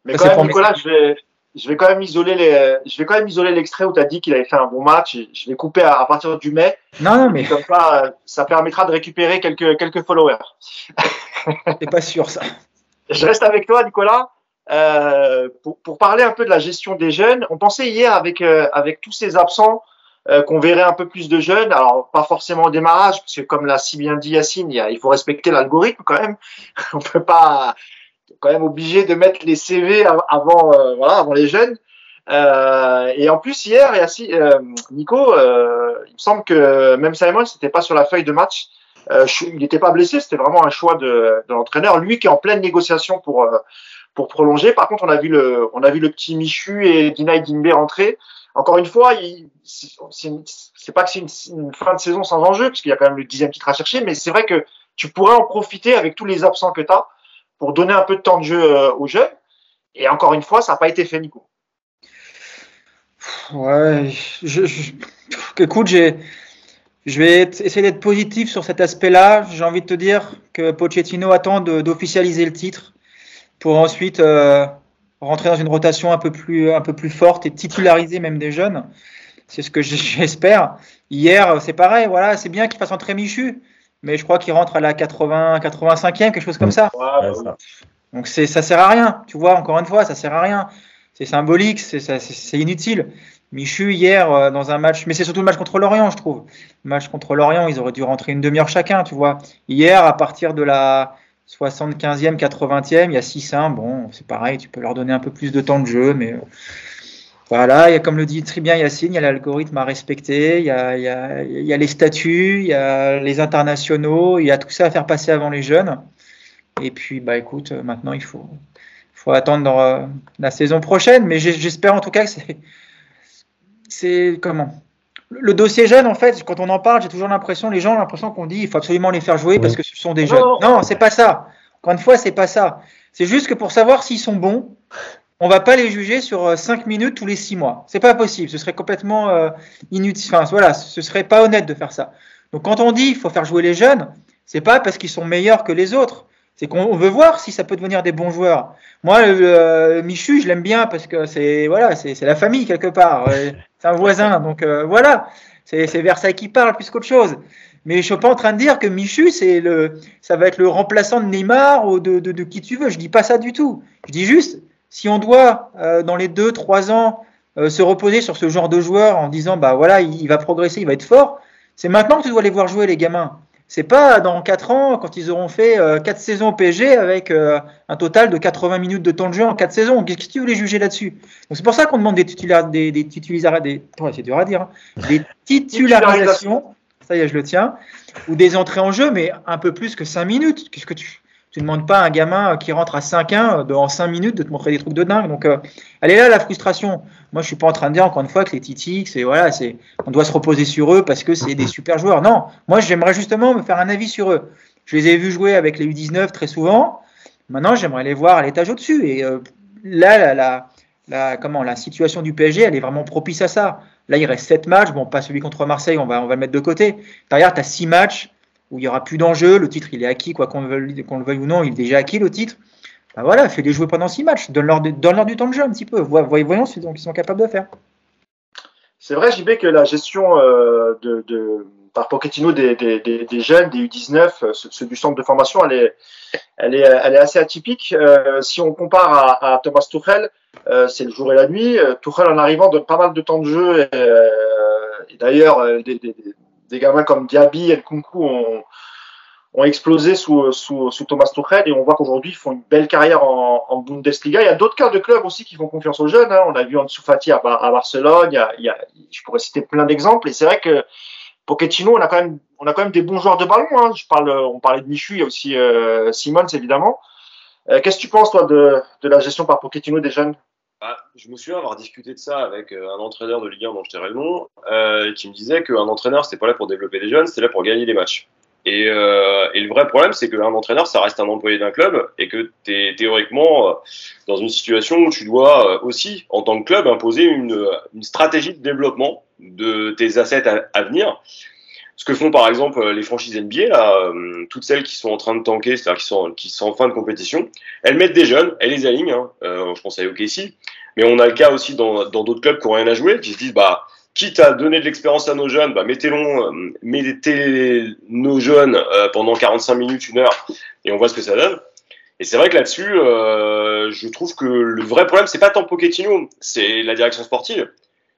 Mais quand même, Nicolas, je vais, je vais, quand même isoler les, je vais quand même isoler l'extrait où tu as dit qu'il avait fait un bon match. Je vais couper à, partir du mai. Non, non, mais comme ça, ça permettra de récupérer quelques, quelques followers. C'est pas sûr ça. Je reste avec toi, Nicolas. Euh, pour, pour, parler un peu de la gestion des jeunes, on pensait hier avec euh, avec tous ces absents euh, qu'on verrait un peu plus de jeunes. Alors pas forcément au démarrage, parce que comme l'a si bien dit Yacine, il, il faut respecter l'algorithme quand même. on peut pas quand même obligé de mettre les CV avant euh, voilà avant les jeunes. et en plus hier, Yacine, Nico, il me semble que même Simon c'était pas sur la feuille de match. Euh, il n'était pas blessé, c'était vraiment un choix de, de l'entraîneur. Lui qui est en pleine négociation pour euh, pour prolonger. Par contre, on a vu le on a vu le petit Michu et Dinaï Dimbe rentrer. Encore une fois, c'est pas que c'est une, une, fin de saison sans enjeu, parce qu'il y a quand même le dixième titre à chercher, mais c'est vrai que tu pourrais en profiter avec tous les absents que tu as pour donner un peu de temps de jeu euh, aux jeunes. Et encore une fois, ça n'a pas été fait, Nico. Ouais, je, je... écoute, j'ai je vais essayer d'être positif sur cet aspect-là. J'ai envie de te dire que Pochettino attend d'officialiser le titre pour ensuite euh, rentrer dans une rotation un peu plus, un peu plus forte et titulariser même des jeunes. C'est ce que j'espère. Hier, c'est pareil. Voilà, c'est bien qu'il fasse entrer Michu, mais je crois qu'il rentre à la 80, 85e, quelque chose comme ça. Donc c'est, ça sert à rien. Tu vois, encore une fois, ça sert à rien. C'est symbolique, c'est inutile. Michu hier euh, dans un match, mais c'est surtout le match contre l'Orient, je trouve. Le match contre l'Orient, ils auraient dû rentrer une demi-heure chacun, tu vois. Hier, à partir de la 75e, 80e, il y a 6-1. Bon, c'est pareil, tu peux leur donner un peu plus de temps de jeu, mais euh, voilà, il y a, comme le dit très bien Yacine, il y a l'algorithme à respecter, il y a, il, y a, il y a, les statuts, il y a les internationaux, il y a tout ça à faire passer avant les jeunes. Et puis, bah écoute, maintenant il faut, faut attendre euh, la saison prochaine, mais j'espère en tout cas que c'est c'est comment? Le dossier jeune, en fait, quand on en parle, j'ai toujours l'impression, les gens ont l'impression qu'on dit il faut absolument les faire jouer parce que ce sont des jeunes. Non, c'est pas ça. Encore une fois, c'est pas ça. C'est juste que pour savoir s'ils sont bons, on va pas les juger sur 5 euh, minutes tous les 6 mois. C'est pas possible. Ce serait complètement euh, inutile. Enfin, voilà, ce serait pas honnête de faire ça. Donc, quand on dit il faut faire jouer les jeunes, c'est pas parce qu'ils sont meilleurs que les autres. C'est qu'on veut voir si ça peut devenir des bons joueurs. Moi, euh, Michu, je l'aime bien parce que c'est voilà, c'est la famille quelque part. C'est un voisin, donc euh, voilà. C'est Versailles qui parle plus qu'autre chose. Mais je suis pas en train de dire que Michu, c'est le, ça va être le remplaçant de Neymar ou de, de, de, qui tu veux. Je dis pas ça du tout. Je dis juste, si on doit euh, dans les deux, trois ans euh, se reposer sur ce genre de joueur en disant bah voilà, il, va progresser, il va être fort, c'est maintenant que tu dois les voir jouer les gamins. C'est pas dans 4 ans quand ils auront fait 4 euh, saisons au PSG avec euh, un total de 80 minutes de temps de jeu en 4 saisons. Qu'est-ce que tu veux les juger là-dessus? Donc c'est pour ça qu'on demande des titulaires, des, des dur à dire, hein. des titularisations. Ça y est, je le tiens, ou des entrées en jeu, mais un peu plus que 5 minutes. Qu'est-ce que tu tu ne demandes pas à un gamin qui rentre à 5-1 en 5 minutes de te montrer des trucs de dingue. Donc, euh, elle est là la frustration. Moi, je suis pas en train de dire encore une fois que les Titi, c'est voilà, c'est on doit se reposer sur eux parce que c'est des super joueurs. Non, moi, j'aimerais justement me faire un avis sur eux. Je les ai vus jouer avec les U19 très souvent. Maintenant, j'aimerais les voir à l'étage au-dessus. Et euh, là, la, comment, la situation du PSG, elle est vraiment propice à ça. Là, il reste 7 matchs. Bon, pas celui contre Marseille, on va, on va le mettre de côté. Derrière, tu as 6 matchs où il n'y aura plus d'enjeu, le titre il est acquis, quoi qu'on le, veuille ou non, il est déjà acquis le titre. Ben voilà, fais-les jouer pendant six matchs, donne-leur du temps de jeu un petit peu, voyons ce qu'ils sont capables de faire. C'est vrai, JB, que la gestion euh, de, par Pochettino des, jeunes, des U19, euh, ceux, du centre de formation, elle est, elle est, elle est assez atypique. Euh, si on compare à, Thomas Tuchel, c'est le jour et la nuit. Tuchel, en arrivant, donne pas mal de temps de jeu. Et, d'ailleurs, des, des gamins comme Diaby et Nkunku ont, ont explosé sous, sous, sous, Thomas Tuchel et on voit qu'aujourd'hui ils font une belle carrière en, en Bundesliga. Il y a d'autres cas de clubs aussi qui font confiance aux jeunes. Hein. On a vu Ansu Fati à, à Barcelone. Il y, a, il y a, je pourrais citer plein d'exemples. Et c'est vrai que Pochettino, on a quand même, on a quand même des bons joueurs de ballon. Hein. Je parle, on parlait de Michu, il y a aussi euh, Simons évidemment. Euh, Qu'est-ce que tu penses toi de, de la gestion par Pochettino des jeunes? Ah, je me souviens avoir discuté de ça avec euh, un entraîneur de Ligue 1 dont je tairai euh, qui me disait qu'un entraîneur, c'était pas là pour développer des jeunes, c'était là pour gagner des matchs. Et, euh, le vrai problème, c'est qu'un entraîneur, ça reste un employé d'un club et que tu es théoriquement dans une situation où tu dois aussi, en tant que club, imposer une, stratégie de développement de tes assets à venir ce que font par exemple les franchises NBA, là, toutes celles qui sont en train de tanker, c'est-à-dire qui sont, qui sont en fin de compétition, elles mettent des jeunes, elles les alignent. Hein, euh, je pense à OKC, mais on a le cas aussi dans d'autres clubs qui n'ont rien à jouer, qui se disent, bah, quitte à donner de l'expérience à nos jeunes, bah, mettez, euh, mettez nos jeunes euh, pendant 45 minutes, une heure, et on voit ce que ça donne. Et c'est vrai que là-dessus, euh, je trouve que le vrai problème, c'est pas tant Pochettino, c'est la direction sportive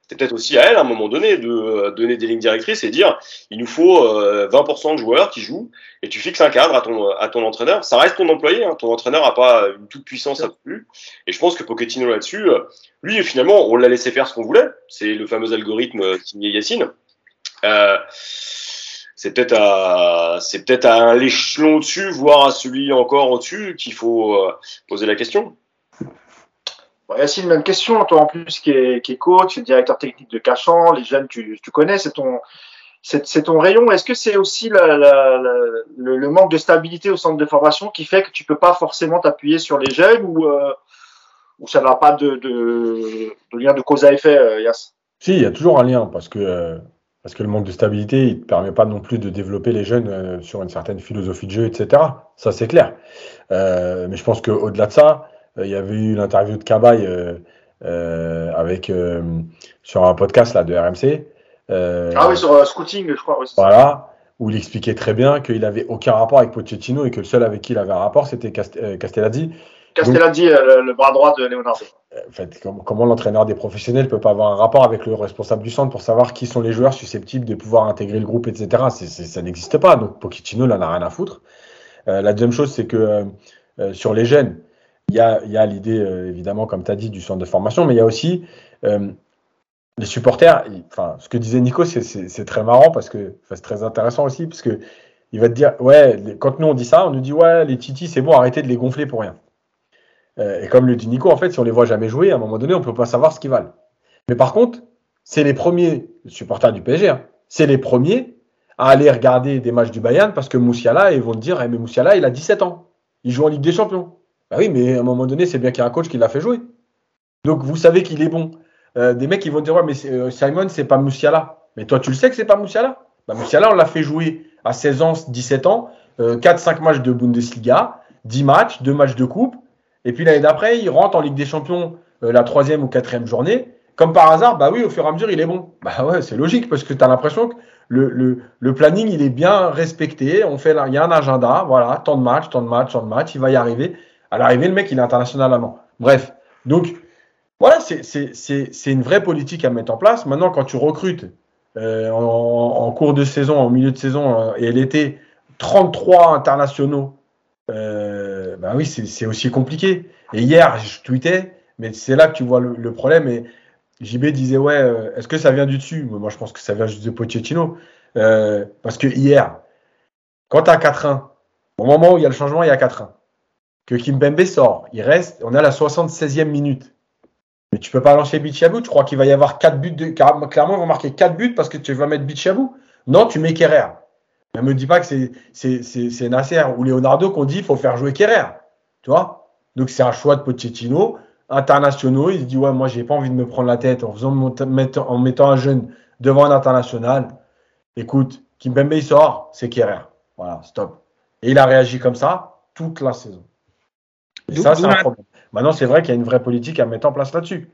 c'est peut-être aussi à elle, à un moment donné, de euh, donner des lignes directrices et dire il nous faut 20% euh, de joueurs qui jouent et tu fixes un cadre à ton, à ton entraîneur. Ça reste ton employé, hein. ton entraîneur n'a pas une toute puissance absolue. Et je pense que Pochettino là-dessus, euh, lui, finalement, on l'a laissé faire ce qu'on voulait. C'est le fameux algorithme signé Yacine. Euh, c'est peut-être à, c'est peut-être à un échelon au-dessus, voire à celui encore au-dessus, qu'il faut poser la question. Bon, Yacine, même question, toi en plus qui est, coach, directeur technique de Cachan, les jeunes tu, connais, c'est ton, rayon. Est-ce que c'est aussi le, manque de stabilité au centre de formation qui fait que tu peux pas forcément t'appuyer sur les jeunes ou, euh, ça n'a pas de, lien de cause à effet, euh, Yass Si, il y a toujours un lien parce que, euh, parce que le manque de stabilité, il ne permet pas non plus de développer les jeunes sur une certaine philosophie de jeu, etc. Ça, c'est clair. Mais je pense qu'au-delà de ça, il y avait eu l'interview de Cabaye euh, euh, avec sur un podcast là de RMC. ah oui, sur Scouting, je crois. voilà où il expliquait très bien qu'il n'avait aucun rapport avec Pochettino et que le seul avec qui il avait un rapport, c'était Castellazzi. Castellazzi, le, bras droit de Leonardo. En fait, comment, l'entraîneur des professionnels ne peut pas avoir un rapport avec le responsable du centre pour savoir qui sont les joueurs susceptibles de pouvoir intégrer le groupe, etc. ça n'existe pas. Donc Pochettino, là, n'a rien à foutre. la deuxième chose, c'est que sur les jeunes, il y a, y a l'idée, euh, évidemment, comme tu as dit, du centre de formation, mais il y a aussi euh, les supporters. Enfin, ce que disait Nico, c'est très marrant parce que c'est très intéressant aussi, parce que il va te dire, ouais, quand nous on dit ça, on nous dit, ouais, les titis, c'est bon, arrêtez de les gonfler pour rien. Euh, et comme le dit Nico, en fait, si on les voit jamais jouer, à un moment donné, on peut pas savoir ce qu'ils valent. Mais par contre, c'est les premiers supporters du PSG, hein, c'est les premiers à aller regarder des matchs du Bayern parce que Moussiala, ils vont te dire, eh, mais Moussiala, il a 17 ans. Il joue en Ligue des Champions. Bah oui, mais à un moment donné, c'est bien qu'il y ait un coach qui l'a fait jouer. Donc vous savez qu'il est bon. Euh, des mecs qui vont dire, ouais, mais euh, Simon, c'est pas Moussiala. Mais toi, tu le sais que c'est pas Moussiala bah, Moussiala, on l'a fait jouer à 16 ans, 17 ans, 4-5 matchs de Bundesliga, 10 matchs, 2 matchs de coupe. Et puis l'année d'après, il rentre en Ligue des Champions la troisième ou quatrième journée. Comme par hasard, bah oui, au fur et à mesure, il est bon. Bah ouais, c'est logique parce que tu as l'impression que le, le, le, planning, il est bien respecté. On fait, il y a un agenda, voilà, tant de matchs, tant de matchs, tant de matchs, il va y arriver. À l'arrivée, le mec, il est international allemand. Bref. Donc, voilà, c'est une vraie politique à mettre en place. Maintenant, quand tu recrutes euh, en, cours de saison, en milieu de saison euh, et l'été, 33 internationaux, euh, bah oui, c'est aussi compliqué. Et hier, je tweetais, mais c'est là que tu vois le, le problème. Et JB disait, ouais, euh, est-ce que ça vient du dessus? Moi, je pense que ça vient juste de Pochettino. Euh, parce que hier, quand tu as 4-1, au moment où il y a le changement, il y a 4-1, que Kimpembe sort, il reste, on est à la 76e minute. Mais tu peux pas lancer Bichabou, tu crois qu'il va y avoir 4 buts de. Clairement, ils vont marquer 4 buts parce que tu vas mettre Bichabou. Non, tu mets Kerrer. Ne me dis pas que c'est Nasser ou Leonardo qu'on dit qu'il faut faire jouer Kerrer. Tu vois? Donc c'est un choix de Pochettino internationaux. Il se dit ouais, moi j'ai pas envie de me prendre la tête en faisant en mettant un jeune devant un international. Écoute, Kimpembe il sort, c'est Kerrer. Voilà, stop. Et il a réagi comme ça toute la saison. Et ça, c'est un problème. Maintenant, c'est vrai qu'il y a une vraie politique à mettre en place là-dessus.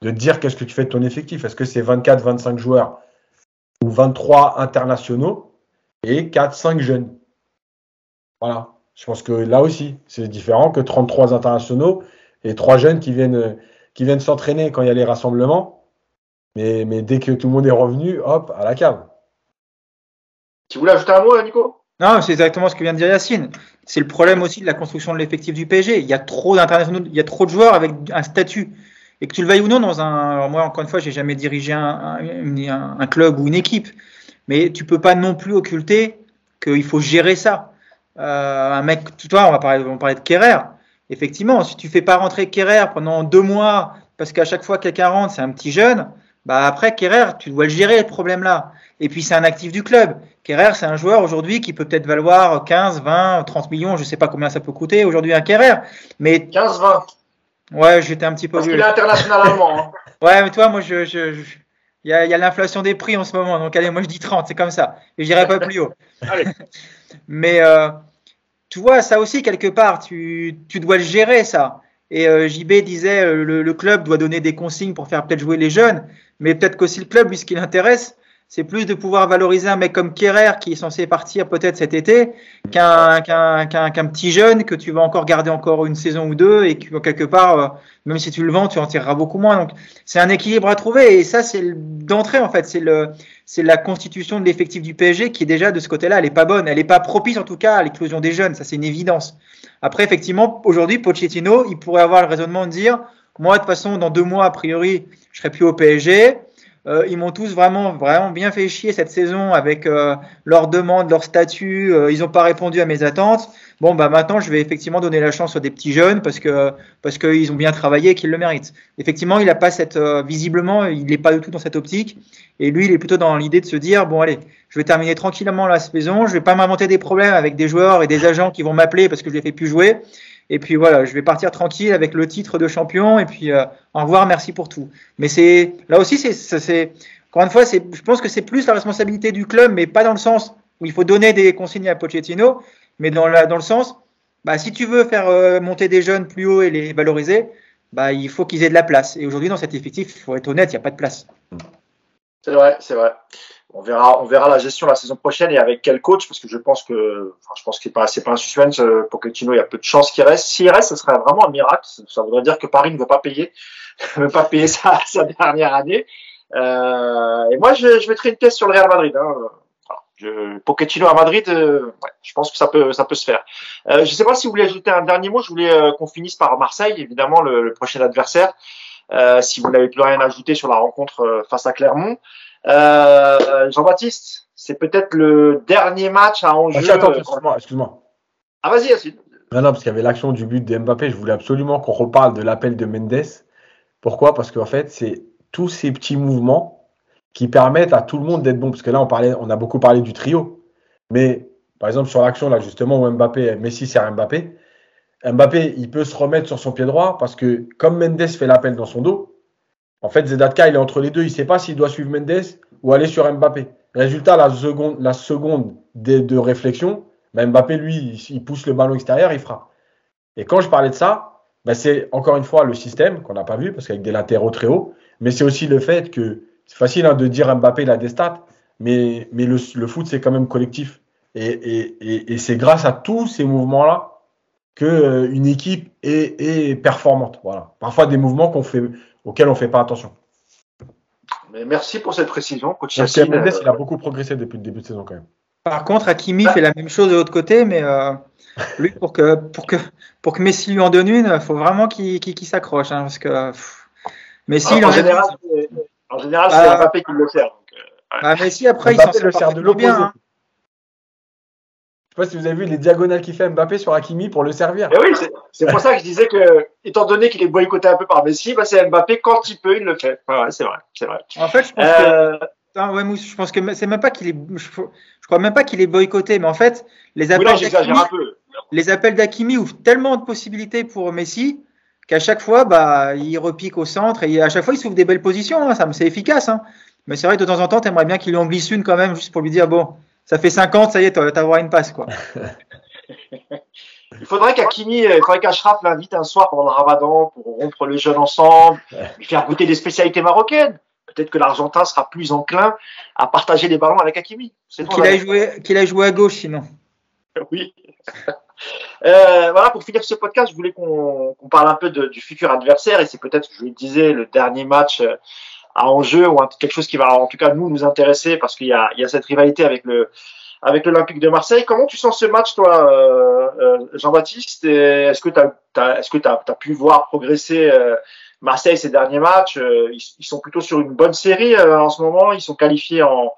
De dire qu'est-ce que tu fais de ton effectif. Est-ce que c'est 24, 25 joueurs ou 23 internationaux et 4, 5 jeunes? Voilà. Je pense que là aussi, c'est différent que 33 internationaux et trois jeunes qui viennent, qui viennent s'entraîner quand il y a les rassemblements. Mais, mais dès que tout le monde est revenu, hop, à la cave. Tu voulais ajouter un mot, Nico? Non, c'est exactement ce que vient de dire Yacine. C'est le problème aussi de la construction de l'effectif du PSG. Il y a trop d'internationaux, il y a trop de joueurs avec un statut. Et que tu le veuilles ou non, dans un. Alors moi, encore une fois, j'ai jamais dirigé un, un, un, club ou une équipe. Mais tu peux pas non plus occulter qu'il faut gérer ça. Euh, un mec, tu vois, on va parler, on va parler de Kerrer effectivement, si tu fais pas rentrer Kerrer pendant deux mois, parce qu'à chaque fois quelqu'un rentre, c'est un petit jeune, bah après Kerrer, tu dois le gérer le problème là. Et puis c'est un actif du club. Kerrer, c'est un joueur aujourd'hui qui peut peut-être valoir 15, 20, 30 millions, je sais pas combien ça peut coûter aujourd'hui un Kerrer. Mais 15, 20. Ouais, j'étais un petit peu. Parce qu'il est international allemand. Hein. ouais, mais toi, moi, je, je, il y a, y a l'inflation des prix en ce moment, donc allez, moi je dis 30, c'est comme ça. Et j'irai pas plus haut. allez. Mais euh, tu vois, ça aussi, quelque part, tu, tu dois le gérer, ça. Et euh, JB disait, euh, le, le, club doit donner des consignes pour faire peut-être jouer les jeunes, mais peut-être qu'aussi le club, lui, ce qui l'intéresse, c'est plus de pouvoir valoriser un mec comme Kerrer qui est censé partir peut-être cet été qu'un qu'un qu'un petit jeune que tu vas encore garder encore une saison ou deux et que quelque part, euh, même si tu le vends, tu en tireras beaucoup moins. Donc c'est un équilibre à trouver. Et ça c'est d'entrée en fait, c'est le c'est la constitution de l'effectif du PSG qui est déjà de ce côté-là, elle est pas bonne, elle est pas propice en tout cas à l'éclosion des jeunes, ça c'est une évidence. Après effectivement, aujourd'hui Pochettino, il pourrait avoir le raisonnement de dire moi de toute façon dans deux mois a priori, je serai plus au PSG euh, ils m'ont tous vraiment, vraiment bien fait chier cette saison avec euh, leurs demandes, leurs statuts. Euh, ils n'ont pas répondu à mes attentes. Bon, bah maintenant, je vais effectivement donner la chance à des petits jeunes parce que parce qu'ils ont bien travaillé et qu'ils le méritent. Effectivement, il a pas cette, visiblement, il n'est pas du tout dans cette optique. Et lui, il est plutôt dans l'idée de se dire bon, allez, je vais terminer tranquillement la saison. Je vais pas m'inventer des problèmes avec des joueurs et des agents qui vont m'appeler parce que je les fais plus jouer. Et puis voilà, je vais partir tranquille avec le titre de champion. Et puis euh, au revoir, merci pour tout. Mais c'est là aussi, c'est encore une fois, je pense que c'est plus la responsabilité du club, mais pas dans le sens où il faut donner des consignes à Pochettino, mais dans le sens, bah, si tu veux faire euh, monter des jeunes plus haut et les valoriser, bah, il faut qu'ils aient de la place. Et aujourd'hui, dans cet effectif, il faut être honnête, il n'y a pas de place. C'est vrai, c'est vrai on verra, on verra la gestion la saison prochaine et avec quel coach, parce que je pense que, enfin, je pense qu'il pas, c'est pas un suspense. Euh, il y a peu de chances qu'il reste. S'il reste, ce serait vraiment un miracle. Ça voudrait dire que Paris ne veut pas payer, ne veut pas payer sa, sa dernière année. Euh, et moi, je, je mettrais une pièce sur le Real Madrid. Hein. Je, Pochettino à Madrid, euh, ouais, je pense que ça peut, ça peut se faire. Euh, je ne sais pas si vous voulez ajouter un dernier mot. Je voulais euh, qu'on finisse par Marseille, évidemment, le, le prochain adversaire. si vous n'avez plus rien ajouté sur la rencontre face à Clermont. Euh, Jean-Baptiste, c'est peut-être le dernier match à enjeu. Attends, excuse-moi, excuse-moi. Ah, vas-y, Yacine. Non, non, parce qu'il y avait l'action du but de Mbappé. Je voulais absolument qu'on reparle de l'appel de Mendes. Pourquoi? Parce qu'en fait, c'est tous ces petits mouvements qui permettent à tout le monde d'être bon. Parce que là, on, parlait, on a beaucoup parlé du trio. Mais par exemple, sur l'action, là, justement, où Mbappé, Messi sert Mbappé, Mbappé, il peut se remettre sur son pied droit parce que comme Mendes fait l'appel dans son dos, en fait, Zedatka, il est entre les deux. Il ne sait pas s'il doit suivre Mendes ou aller sur Mbappé. Résultat, la seconde, la seconde de, réflexion, ben Mbappé, lui, il pousse le ballon extérieur, il frappe. Et quand je parlais de ça, ben c'est encore une fois le système qu'on n'a pas vu parce qu'avec des latéraux très hauts, mais c'est aussi le fait que c'est facile hein, de dire Mbappé, il a des stats, mais, mais le, foot, c'est quand même collectif. Et, c'est grâce à tous ces mouvements-là que euh, équipe est, est, performante. Voilà. Parfois des mouvements qu'on fait, auxquels on ne fait pas attention. Mais merci pour cette précision, coach Merci Mendes, euh, il a beaucoup progressé depuis le début de saison quand même. Par contre, Hakimi fait la même chose de l'autre côté, mais euh, lui, pour que, pour, que, pour que Messi lui en donne une, il faut vraiment qu'il s'accroche. Hein, parce que Messi, en, général, en général, c'est euh, Mbappé qui le sert. Donc, euh, ah, Messi, après, il s'en le sert de bien. Hein. Je sais pas si vous avez vu les diagonales qu'il fait Mbappé sur Hakimi pour le servir. oui, c'est pour ça que je disais que, étant donné qu'il est boycotté un peu par Messi, bah, c'est Mbappé quand il peut, il le fait. Ouais, c'est vrai, c'est vrai. En fait, je pense euh... que. ouais, Mousse, je pense que c'est même pas qu'il est. Je, crois même pas qu'il est boycotté, mais en fait, les appels d'Akimi, les appels d'Akimi ouvrent tellement de possibilités pour Messi qu'à chaque fois, bah, il repique au centre et à chaque fois, il s'ouvre des belles positions. Hein, ça, c'est efficace. Hein. Mais c'est vrai que de temps en temps, tu aimerais bien qu'il lui en glisse une quand même, juste pour lui dire bon, ça fait 50, ça y est, tu vas avoir une passe. Quoi. il faudrait qu'Akimi, il faudrait qu'Ashraf l'invite un soir pendant le ramadan pour rompre le jeûne ensemble, lui faire goûter des spécialités marocaines. Peut-être que l'Argentin sera plus enclin à partager des ballons avec Hakimi. Qu'il a, joué, qu'il a joué à gauche sinon. Oui. Euh, voilà, pour finir ce podcast, je voulais qu'on parle un peu de, du futur adversaire et c'est peut-être, je le disais, le dernier match euh, à enjeu ou quelque chose qui va en tout cas nous nous intéresser parce qu'il y a, il y a cette rivalité avec le avec l'Olympique de Marseille. Comment tu sens ce match, toi, euh, euh Jean-Baptiste? Est-ce que tu as, est-ce que tu as, pu voir progresser euh, Marseille ces derniers matchs? Ils, ils, sont plutôt sur une bonne série en ce moment. Ils sont qualifiés en,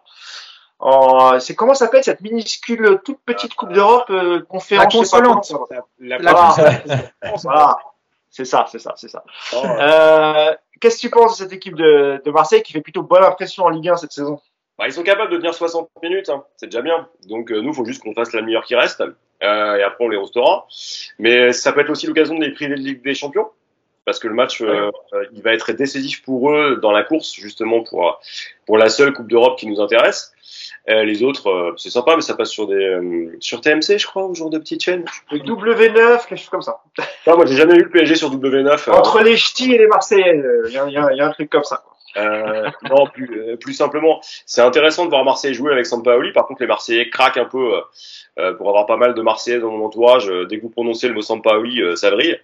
en c'est comment s'appelle cette minuscule toute petite Coupe d'Europe euh, conférence? La, la, voilà. C'est ça, c'est ça, c'est ça. Oh, euh, Qu'est-ce que tu penses de cette équipe de, de, Marseille qui fait plutôt bonne impression en Ligue 1 cette saison? Bah, Ils sont capables de tenir 60 minutes, hein. c'est déjà bien. Donc euh, nous, il faut juste qu'on fasse la meilleure qui reste, euh, et après on les restera. Mais ça peut être aussi l'occasion de les priver de Ligue des Champions, parce que le match, euh, il va être décisif pour eux dans la course, justement pour pour la seule Coupe d'Europe qui nous intéresse. Euh, les autres, euh, c'est sympa, mais ça passe sur des euh, sur TMC, je crois, au jour de petite chaîne. W9, quelque chose comme ça. Non, moi, j'ai jamais eu le PSG sur W9. Entre les ch'tis et les Marseillais, il y, a, y, a, un truc comme ça. Euh, non, plus, plus simplement, c'est intéressant de voir Marseille jouer avec Sampaoli. Par contre, les Marseillais craquent un peu euh, pour avoir pas mal de Marseillais dans mon entourage. Dès que vous prononcez le mot Sampaoli, ça brille.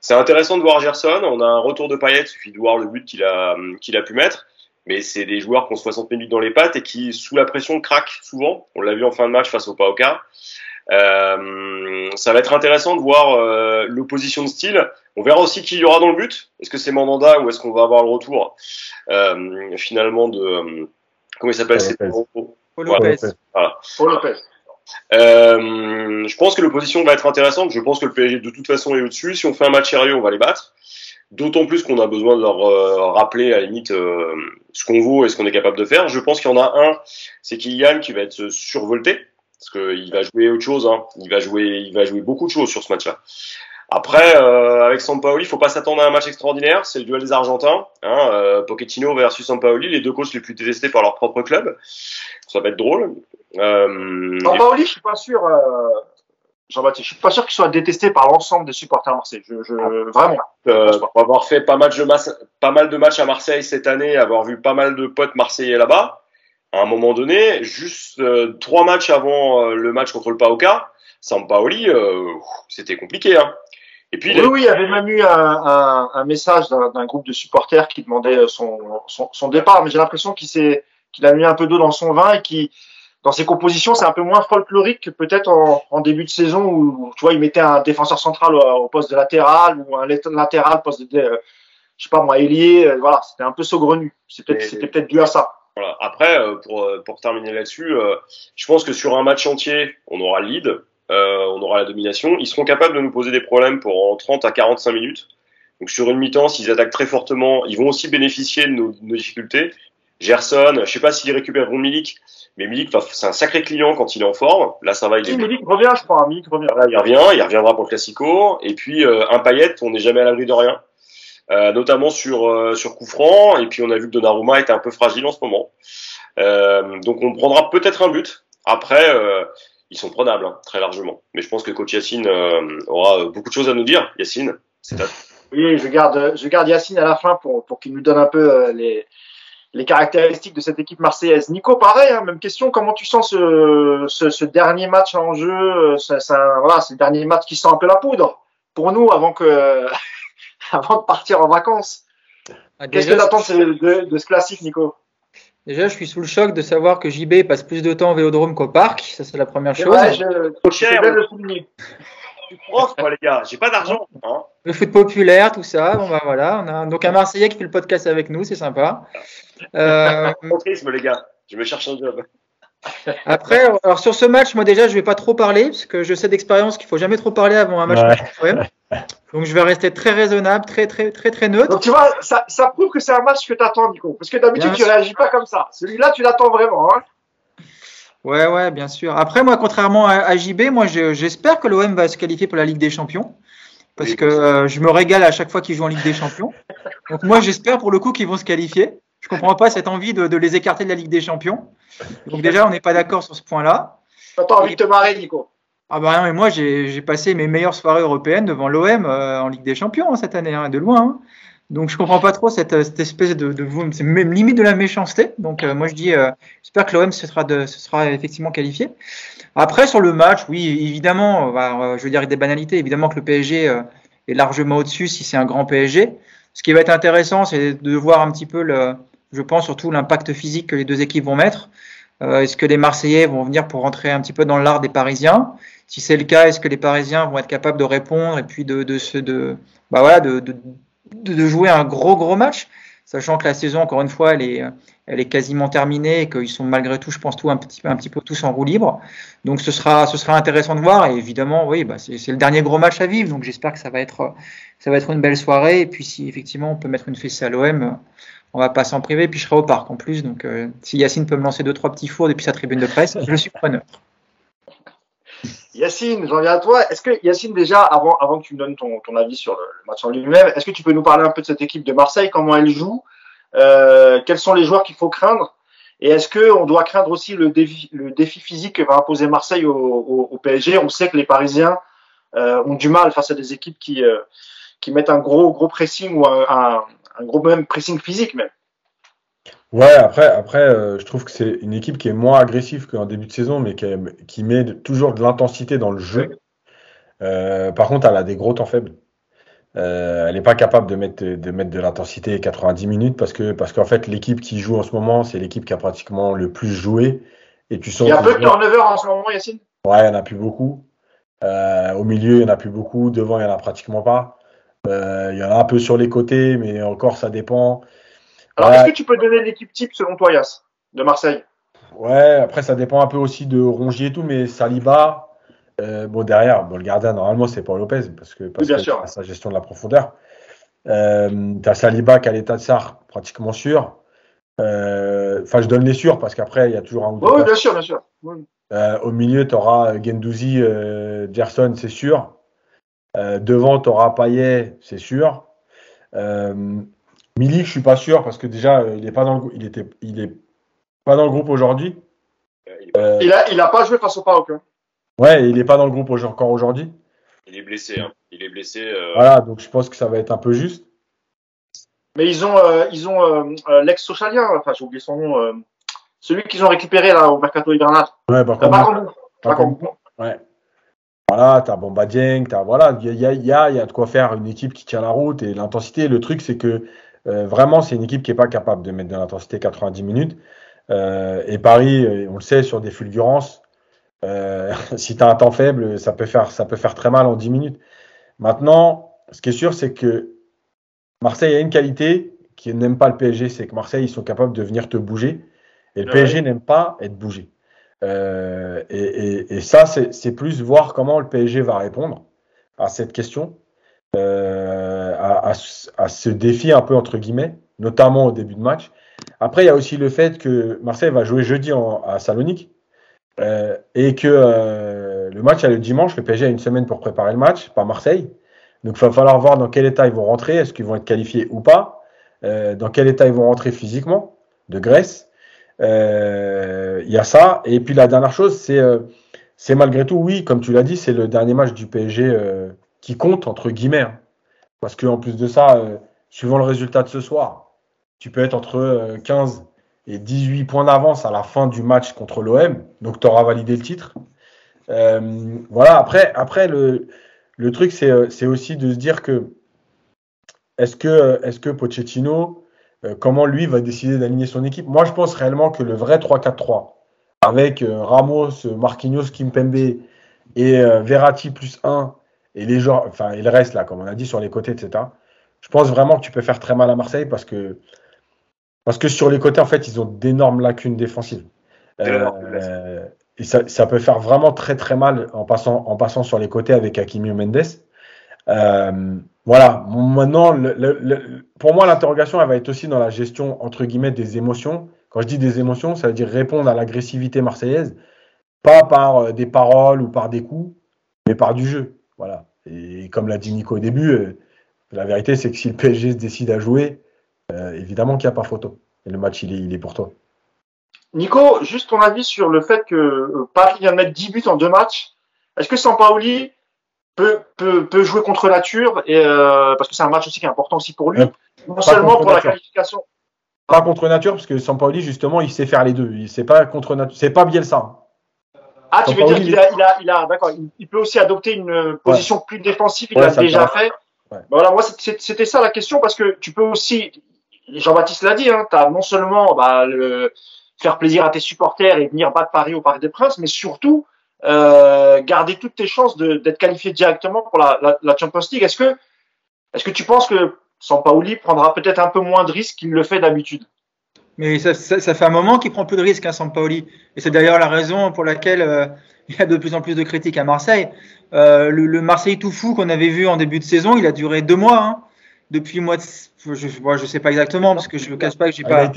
C'est intéressant de voir Gerson. On a un retour de Payet, il suffit de voir le but qu'il a qu'il a pu mettre mais c'est des joueurs qui ont 60 minutes dans les pattes et qui, sous la pression, craquent souvent. On l'a vu en fin de match face au Paoka. Euh, ça va être intéressant de voir euh, l'opposition de style. On verra aussi qui y aura dans le but. Est-ce que c'est Mandanda ou est-ce qu'on va avoir le retour euh, finalement de euh, comment il s'appelle? C'est Paul Lopez. Voilà. Paul Lopez. Euh, je pense que l'opposition va être intéressante. Je pense que le PSG de toute façon est au-dessus. Si on fait un match sérieux, on va les battre. D'autant plus qu'on a besoin de leur euh, rappeler à la limite euh, ce qu'on vaut et ce qu'on est capable de faire. Je pense qu'il y en a un, c'est Kylian qui va être survolté parce qu'il va jouer autre chose. Hein. Il va jouer, il va jouer beaucoup de choses sur ce match-là. Après, euh, avec Sampaoli, il faut pas s'attendre à un match extraordinaire. C'est le duel des Argentins, hein, euh, Pochettino versus Sampaoli, les deux coachs les plus détestés par leur propre club. Ça va être drôle. Euh, Sampaoli, je suis pas sûr. Euh, Jean-Baptiste. Je suis pas sûr qu'il soit détesté par l'ensemble des supporters marseillais. Je, je, vraiment. Euh, pour avoir fait pas mal, de pas mal de matchs à Marseille cette année, avoir vu pas mal de potes marseillais là-bas, à un moment donné, juste euh, trois matchs avant euh, le match contre le Paoka, Sampaoli, euh, c'était compliqué. Hein. Et puis, oui, oui, il y avait même eu un, un, un message d'un groupe de supporters qui demandait son, son, son départ, mais j'ai l'impression qu'il s'est qu'il a mis un peu d'eau dans son vin et qu'il dans ses compositions, c'est un peu moins folklorique que peut-être en, en, début de saison où tu vois, il mettait un défenseur central au, poste de latéral ou un latéral poste de, euh, je sais pas moi, ailier. Euh, voilà, c'était un peu saugrenu. C'était peut-être, c'était peut-être dû à ça. Voilà. Après, euh, pour, pour terminer là-dessus, je pense que sur un match entier, on aura le lead, on aura la domination. Ils seront capables de nous poser des problèmes pour en 30 à 45 minutes. Donc sur une mi-temps, s'ils attaquent très fortement, ils vont aussi bénéficier de nos, de nos difficultés. Gerson, je sais pas s'ils récupéreront Milik, mais Milik, c'est un sacré client quand il est en forme. Là, ça va. Il est... Milik revient, je crois. Milik revient. il revient, il reviendra pour le Classico. Et puis euh, un paillette, on n'est jamais à l'abri de rien, euh, notamment sur euh, sur coup franc. Et puis on a vu que Donnarumma était un peu fragile en ce moment. Euh, donc on prendra peut-être un but. Après, euh, ils sont prenables hein, très largement. Mais je pense que coach Yacine euh, aura beaucoup de choses à nous dire. Yacine, c'est à Oui, je garde, je garde Yacine à la fin pour, pour qu'il nous donne un peu les, les caractéristiques de cette équipe marseillaise. Nico, pareil, hein, même question. Comment tu sens ce, ce, ce dernier match en jeu C'est voilà, le dernier match qui sent un peu la poudre pour nous avant que avant de partir en vacances? Ah, Qu'est-ce que tu attends de, de, ce classique, Nico? Déjà, je suis sous le choc de savoir que JB passe plus de temps au vélodrome qu'au parc. Ça, c'est la première chose. Ouais, je, je, cher, le souligner. Je suis prof, moi, les gars. J'ai pas d'argent. Hein. Le foot populaire, tout ça. Bon, bah voilà. On a donc un Marseillais qui fait le podcast avec nous. C'est sympa. Euh... les gars. Je me cherche un job. Après, alors sur ce match, moi déjà, je vais pas trop parler parce que je sais d'expérience qu'il faut jamais trop parler avant un match. Ouais. Donc je vais rester très raisonnable, très très très très neutre. Donc tu vois, ça, ça prouve que c'est un match que tu attends, Nico. Parce que d'habitude, tu réagis pas comme ça. Celui-là, tu l'attends vraiment. Hein ouais, ouais, bien sûr. Après, moi, contrairement à, JB, moi, j'espère que l'OM va se qualifier pour la Ligue des Champions. Parce que euh, je me régale à chaque fois qu'ils jouent en Ligue des Champions. Donc moi, j'espère pour le coup qu'ils vont se qualifier. Je comprends pas cette envie de, de, les écarter de la Ligue des Champions. Donc déjà, on n'est pas d'accord sur ce point-là. T'as pas envie de te marrer, Nico ah bah non, mais moi j'ai passé mes meilleures soirées européennes devant l'OM euh, en Ligue des Champions hein, cette année, hein, de loin. Hein. Donc je comprends pas trop cette, cette espèce de, de c'est même limite de la méchanceté. Donc euh, moi je dis, euh, j'espère que l'OM se sera, de, se sera effectivement qualifié. Après sur le match, oui évidemment, bah, je veux dire des banalités, évidemment que le PSG est largement au-dessus si c'est un grand PSG. Ce qui va être intéressant, c'est de voir un petit peu le, je pense surtout l'impact physique que les deux équipes vont mettre. Est-ce que les Marseillais vont venir pour rentrer un petit peu dans l'art des Parisiens? Si c'est le cas, est-ce que les Parisiens vont être capables de répondre et puis de, de, de, bah voilà, de, de, de, jouer un gros gros match, sachant que la saison, encore une fois, elle est, elle est quasiment terminée et qu'ils sont malgré tout, je pense, tout un petit, un petit peu tous en roue libre. Donc ce sera, ce sera intéressant de voir. Et évidemment, oui, bah c'est le dernier gros match à vivre, donc j'espère que ça va être, ça va être une belle soirée. Et puis si effectivement on peut mettre une fessée à l'OM, on va pas s'en priver. Puis je serai au parc en plus, donc euh, si Yacine peut me lancer deux trois petits fours depuis sa tribune de presse, je suis preneur. Yacine, j'en viens à toi. Est-ce que Yacine, déjà, avant, avant que tu me donnes ton, avis sur le, match en lui-même, est-ce que tu peux nous parler un peu de cette équipe de Marseille, comment elle joue, euh, quels sont les joueurs qu'il faut craindre, et est-ce que on doit craindre aussi le défi, physique que va imposer Marseille au, PSG On sait que les Parisiens euh, ont du mal face à des équipes qui mettent un gros pressing ou un, un gros même pressing physique même. Ouais, après, après euh, je trouve que c'est une équipe qui est moins agressive qu'en début de saison, mais qui, qui met toujours de l'intensité dans le jeu. Euh, par contre, elle a des gros temps faibles. Euh, elle n'est pas capable de mettre de, mettre de l'intensité 90 minutes parce que parce qu'en fait l'équipe qui joue en ce moment c'est l'équipe qui a pratiquement le plus joué et tu sens il y a un peu de turnover en ce moment Yacine? Ouais il n'y en a plus beaucoup au milieu il n'y en a plus beaucoup devant il n'y en a pratiquement pas il y en a un peu sur les côtés mais encore ça dépend alors, est-ce que tu peux donner l'équipe type selon toi, Yass, de Marseille? Ouais, après, ça dépend un peu aussi de Rongier et tout, mais Saliba, euh, bon, derrière, bon, le gardien, normalement, c'est Paul Lopez, parce que, parce bien sûr. sa gestion de la profondeur. Euh, tu as Saliba qui a l'état de Sar, pratiquement sûr. Euh, enfin, je donne les sûrs, parce qu'après, il y a toujours un ou Oui, bien sûr, bien sûr. Euh, au milieu, tu auras Gendouzi, Gerson, c'est sûr. Devant, tu auras Payet, c'est sûr. Milik, je suis pas sûr parce que déjà euh, il est pas dans le, il était, il est pas dans le groupe aujourd'hui. Euh, il a, il a pas joué face au PAOK. Hein. Ouais, il est pas dans le groupe encore aujourd'hui. Il est blessé, hein. il est blessé. Euh... Voilà, donc je pense que ça va être un peu juste. Mais ils ont, euh, ils ont l'ex socialien, enfin j'ai oublié son nom, celui qu'ils ont récupéré là au mercato hivernal. Ouais, par contre. Par contre. Ouais. Voilà, t'as Bomba Dieng, t'as voilà, il y a, y, a, y a de quoi faire une équipe qui tient la route et l'intensité. Le truc, c'est que euh, vraiment, c'est une équipe qui n'est pas capable de mettre de l'intensité 90 minutes. Euh, et Paris, euh, on le sait, sur des fulgurances, si tu as un temps faible, ça peut, faire, ça peut faire très mal en 10 minutes. Maintenant, ce qui est sûr, c'est que Marseille a une qualité qui n'aime pas le PSG, c'est que Marseille, ils sont capables de venir te bouger. Et le PSG n'aime pas être bougé. Euh, et, et, et, ça, c'est plus voir comment le PSG va répondre à cette question euh, à, à, à, ce défi un peu entre guillemets, notamment au début de match. Après, il y a aussi le fait que Marseille va jouer jeudi à Salonique euh, et que euh, le match a le dimanche. Le PSG a une semaine pour préparer le match, pas Marseille. Donc, il va falloir voir dans quel état ils vont rentrer. Est-ce qu'ils vont être qualifiés ou pas euh, Dans quel état ils vont rentrer physiquement de Grèce Il y a ça. Et puis, la dernière chose, c'est c'est malgré tout, oui, comme tu l'as dit, c'est le dernier match du PSG qui compte, entre guillemets. Hein. Parce qu'en plus de ça, suivant le résultat de ce soir, tu peux être entre 15 et 18 points d'avance à la fin du match contre l'OM. Donc, tu auras validé le titre. Euh, voilà, après, après le, le truc, c'est aussi de se dire que est-ce que, est que Pochettino, euh, comment lui va décider d'aligner son équipe Moi, je pense réellement que le vrai 3-4-3, avec euh, Ramos, Marquinhos, Kimpembe et Verratti plus 1, et les gens, enfin, il reste là, comme on a dit, sur les côtés, etc. Je pense vraiment que tu peux faire très mal à Marseille parce que parce que sur les côtés, en fait, ils ont d'énormes lacunes défensives. Euh, et ça, peut faire vraiment très très mal en passant, en passant sur les côtés avec Hakimi Mendes. Euh, voilà, maintenant, pour moi, l'interrogation, elle va être aussi dans la gestion, entre guillemets, des émotions. Quand je dis des émotions, ça veut dire répondre à l'agressivité marseillaise, pas par euh, des paroles ou par des coups, mais par du jeu. Voilà. Et comme l'a dit Nico au début, la vérité, c'est que si le PSG se décide à jouer, euh, évidemment qu'il n'y a pas photo. Et le match, il est, pour toi. Nico, juste ton avis sur le fait que euh, Paris vient de mettre 10 buts en deux matchs. Est-ce que Sampaoli peut, peut, peut jouer contre nature et euh, parce que c'est un match aussi qui est important aussi pour lui, non seulement pour la qualification. Pas contre nature parce que Sampaoli justement il sait faire les deux. C'est pas contre nature, c'est pas Bielsa. Ah, tu veux dire qu'il a, il a, il a d'accord. Il peut aussi adopter une position plus défensive. Il l'a déjà fait. Voilà, moi c'était ça la question parce que tu peux aussi, Jean-Baptiste l'a dit, hein, tu as non seulement bah, le, faire plaisir à tes supporters et venir battre Paris au Parc des Princes, mais surtout euh, garder toutes tes chances d'être qualifié directement pour la, la, la Champions League. Est-ce que, est-ce que tu penses que Sampaoli prendra peut-être un peu moins de risques qu'il le fait d'habitude? Mais ça, ça, ça, fait un moment qu'il prend plus de risques, hein, Sampaoli. Et c'est d'ailleurs la raison pour laquelle euh, il y a de plus en plus de critiques à Marseille. Euh, le, le, Marseille tout fou qu'on avait vu en début de saison, il a duré deux mois. Hein. Depuis mois de, je, je, sais pas exactement parce que je ne cache pas que j'ai pas.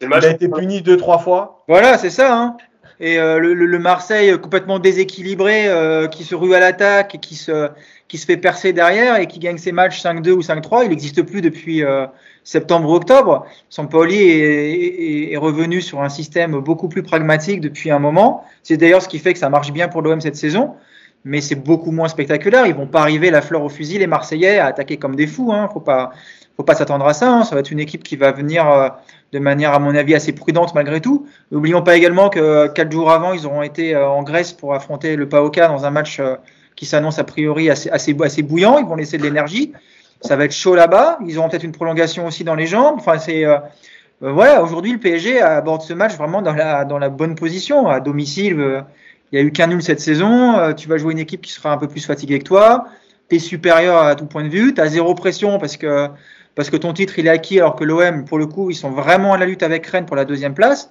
Il a été puni deux, trois fois. Voilà, c'est ça. Hein. Et euh, le, le, Marseille complètement déséquilibré, euh, qui se rue à l'attaque et qui se, qui se fait percer derrière et qui gagne ses matchs 5-2 ou 5-3, il n'existe plus depuis euh, septembre-octobre. Sampaoli est, est, est, revenu sur un système beaucoup plus pragmatique depuis un moment. C'est d'ailleurs ce qui fait que ça marche bien pour l'OM cette saison. Mais c'est beaucoup moins spectaculaire. Ils vont pas arriver la fleur au fusil, les Marseillais, à attaquer comme des fous. Hein. Faut pas, faut pas s'attendre à ça. Hein. Ça va être une équipe qui va venir de manière, à mon avis, assez prudente malgré tout. N'oublions pas également que quatre jours avant, ils auront été euh, en Grèce pour affronter le PAOK dans un match euh, qui s'annonce a priori assez, assez, assez bouillant. Ils vont laisser de l'énergie. Ça va être chaud là-bas. Ils auront peut-être une prolongation aussi dans les jambes. Enfin, c'est voilà. Aujourd'hui, le PSG aborde ce match vraiment dans la dans la bonne position à domicile. il y a eu qu'un nul cette saison. tu vas jouer une équipe qui sera un peu plus fatiguée que toi. Tu es supérieur à tout point de vue. Tu as zéro pression parce que parce que ton titre il est acquis alors que l'OM pour le coup ils sont vraiment à la lutte avec Rennes pour la deuxième place.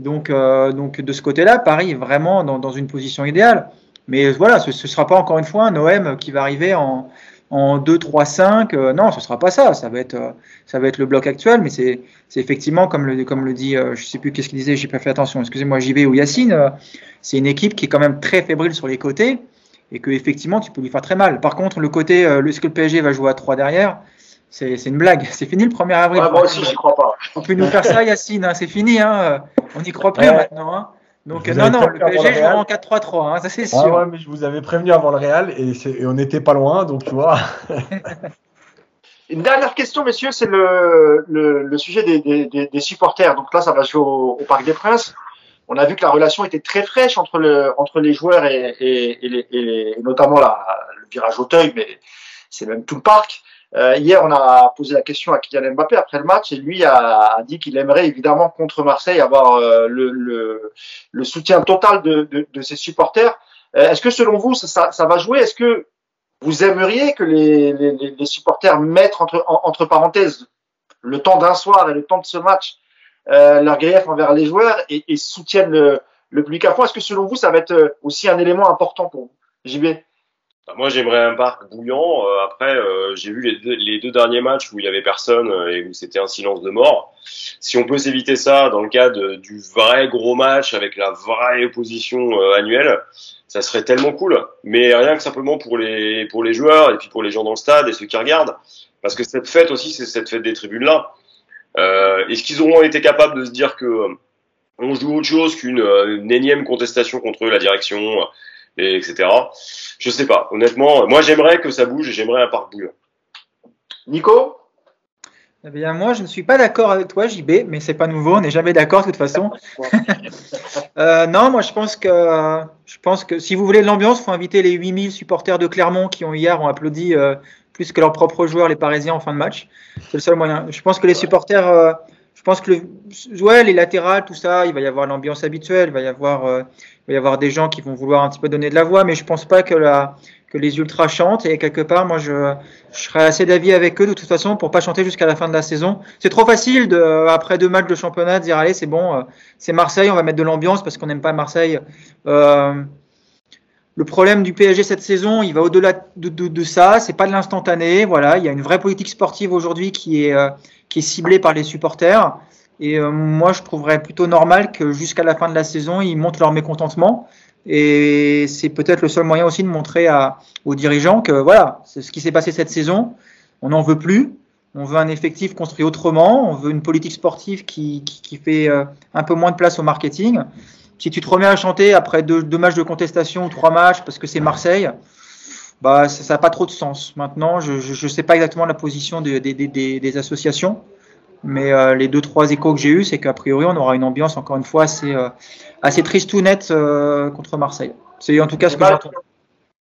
Donc, euh, donc de ce côté-là, Paris est vraiment dans, dans, une position idéale. Mais voilà, ce ne sera pas encore une fois un OM qui va arriver en, en 2, 3, 5. non, ce sera pas ça. Ça va être, euh, ça va être le bloc actuel, mais c'est effectivement, comme le, comme le dit, euh, je sais plus qu'est-ce qu'il disait, j'ai pas fait attention, excusez-moi, JB ou Yacine, euh, c'est une équipe qui est quand même très fébrile sur les côtés et que effectivement tu peux lui faire très mal. Par contre, le côté, euh, est-ce que le PSG va jouer à 3 derrière c'est une blague. C'est fini le 1er avril. moi aussi, j'y crois pas. On peut nous faire ça, Yacine. Hein, c'est fini. Hein. On n'y croit plus ouais. maintenant. Hein. Donc, non, non, le PSG jouera en 4-3-3. Hein, ça, c'est sûr. Ah ouais, mais je vous avais prévenu avant le Real et, et on n'était pas loin. Donc, tu vois. Une dernière question, messieurs, c'est le, le, le, sujet des, des, des, supporters. Donc là, ça va jouer au, au, Parc des Princes. On a vu que la relation était très fraîche entre, le, entre les joueurs et, et, et, les, et notamment la, le virage au teuil, mais c'est même tout le parc. Euh, hier, on a posé la question à Kylian Mbappé après le match et lui a, a dit qu'il aimerait évidemment contre Marseille avoir euh, le, le, le, soutien total de, de, de ses supporters. Euh, Est-ce que selon vous, ça, ça va jouer? Est-ce que vous aimeriez que les, les, les supporters mettent entre, entre parenthèses le temps d'un soir et le temps de ce match euh, leur grief envers les joueurs et, et soutiennent le, le public à fond? Est-ce que selon vous, ça va être aussi un élément important pour vous JB moi, j'aimerais un parc bouillant. Euh, après, euh, j'ai vu les deux, derniers matchs où il y avait personne euh, et où c'était un silence de mort. Si on peut s'éviter ça dans le cadre du vrai gros match avec la vraie opposition annuelle, ça serait tellement cool. Mais rien que simplement pour les pour les joueurs et puis pour les gens dans le stade et ceux qui regardent, parce que cette fête aussi, c'est cette fête des tribunes là. Est-ce qu'ils auront été capables de se dire que on joue autre chose qu'une énième contestation contre la direction, et etc. Je sais pas. Honnêtement, moi j'aimerais que ça bouge et j'aimerais un parc bouillant. Nico? Eh bien, moi, je ne suis pas d'accord avec toi, JB, mais c'est pas nouveau, on n'est jamais d'accord de toute façon. euh, non, moi, je pense que, je pense que si vous voulez de l'ambiance, faut inviter les 8000 supporters de Clermont qui ont hier ont applaudi euh, plus que leurs propres joueurs, les Parisiens, en fin de match. C'est le seul moyen. Je pense que les supporters, euh, pense que le, ouais, les latérales, tout ça, il va y avoir l'ambiance habituelle, il va y avoir, euh, il va y avoir des gens qui vont vouloir un petit peu donner de la voix, mais je pense pas que la, que les ultras chantent et quelque part, moi, je, je serais assez d'avis avec eux de toute façon pour pas chanter jusqu'à la fin de la saison. C'est trop facile de, après deux matchs de championnat, de dire allez, c'est bon, euh, c'est Marseille, on va mettre de l'ambiance parce qu'on n'aime pas Marseille. Euh, le problème du PSG cette saison, il va au-delà de, de, de, ça. C'est pas de l'instantané. Voilà, il y a une vraie politique sportive aujourd'hui qui est euh, qui est ciblée par les supporters. Et euh, moi, je trouverais plutôt normal que jusqu'à la fin de la saison, ils montrent leur mécontentement. Et c'est peut-être le seul moyen aussi de montrer aux dirigeants que voilà, c'est ce qui s'est passé cette saison. On n'en veut plus. On veut un effectif construit autrement. On veut une politique sportive qui, qui, qui fait euh, un peu moins de place au marketing si tu te remets à chanter après deux, deux matchs de contestation ou trois matchs parce que c'est Marseille, bah ça n'a pas trop de sens. Maintenant, je ne sais pas exactement la position des, des, des, des associations, mais euh, les deux trois échos que j'ai eus, c'est qu'a priori on aura une ambiance encore une fois assez euh, assez triste ou nette euh, contre Marseille. C'est en tout cas ce que j'entends.